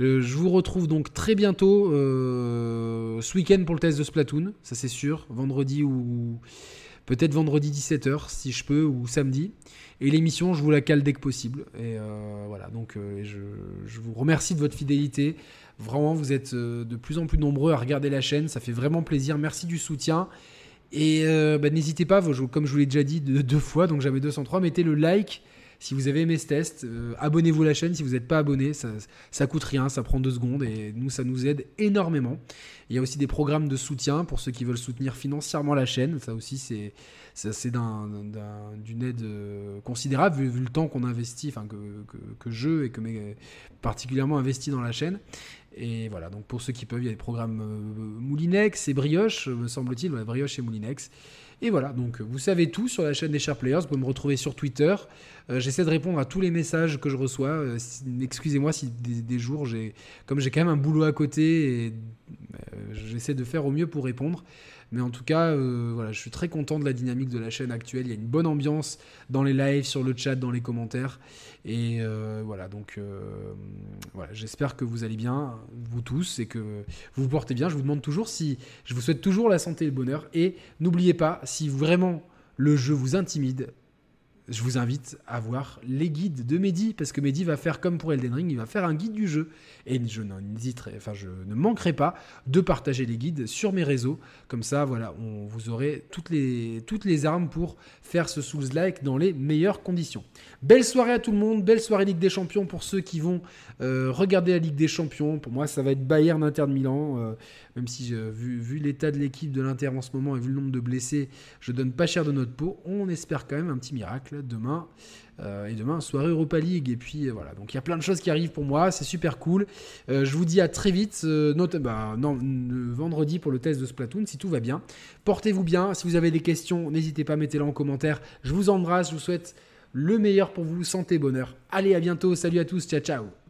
S1: Euh, je vous retrouve donc très bientôt euh, ce week-end pour le test de Splatoon, ça c'est sûr, vendredi ou peut-être vendredi 17h si je peux, ou samedi. Et l'émission, je vous la cale dès que possible. Et euh, voilà, donc je, je, vous remercie de votre fidélité. Vraiment, vous êtes euh, de plus en plus nombreux à regarder la chaîne. Ça fait vraiment plaisir. Merci du soutien. Et euh, bah, n'hésitez pas, comme je vous l'ai déjà dit deux, fois, donc j'avais 203, mettez le like si vous avez aimé ce test. Euh, abonnez-vous à la chaîne si vous n'êtes pas abonné. Ça, ça coûte rien, ça prend deux secondes et nous, ça nous aide énormément. Il y a aussi des programmes de soutien pour ceux qui veulent soutenir financièrement la chaîne. Ça aussi, c'est d'une aide considérable vu, le temps qu'on investit, enfin que, que, que, je et que mes particulièrement investi dans la chaîne. Et voilà, donc pour ceux qui peuvent, il y a des programmes euh, Moulinex et Brioche, me semble-t-il, Brioche et Moulinex. Et voilà, donc vous savez tout sur la chaîne des Sharp Players, vous pouvez me retrouver sur Twitter. Euh, j'essaie de répondre à tous les messages que je reçois. Euh, excusez-moi si des, jours, comme j'ai quand même un boulot à côté, j'essaie de faire au mieux pour répondre. Mais en tout cas, euh, je suis très content de la dynamique de la chaîne actuelle. Il y a une bonne ambiance dans les lives, sur le chat, dans les commentaires. Et euh, voilà, donc euh, voilà, j'espère que vous allez bien, vous tous, et que vous vous portez bien. Je vous demande toujours si. Je vous souhaite toujours la santé et le bonheur. Et n'oubliez pas, si vraiment le jeu vous intimide, je vous invite à voir les guides de Mehdi, parce que Mehdi va faire comme pour Elden Ring, il va faire un guide du jeu. Et je enfin je ne manquerai pas de partager les guides sur mes réseaux. Comme ça, voilà, vous aurez toutes les, toutes les armes pour faire ce Souls-like dans les meilleures conditions. Belle soirée à tout le monde, belle soirée Ligue des Champions pour ceux qui vont euh, regarder la Ligue des Champions. Pour moi, ça va être Bayern Inter de Milan, euh, même si vu, vu l'état de l'équipe de l'Inter en ce moment et vu le nombre de blessés, je donne pas cher de notre peau. On espère quand même un petit miracle demain. Euh, et demain, soirée Europa League. Et puis voilà, donc il y a plein de choses qui arrivent pour moi, c'est super cool. je vous dis à très vite, bah, vendredi pour le test de Splatoon, si tout va bien. Portez-vous bien, si vous avez des questions, n'hésitez pas, mettez-les en commentaire. Je vous embrasse, je vous souhaite le meilleur pour vous, santé, bonheur. Allez, à bientôt, salut à tous, ciao ciao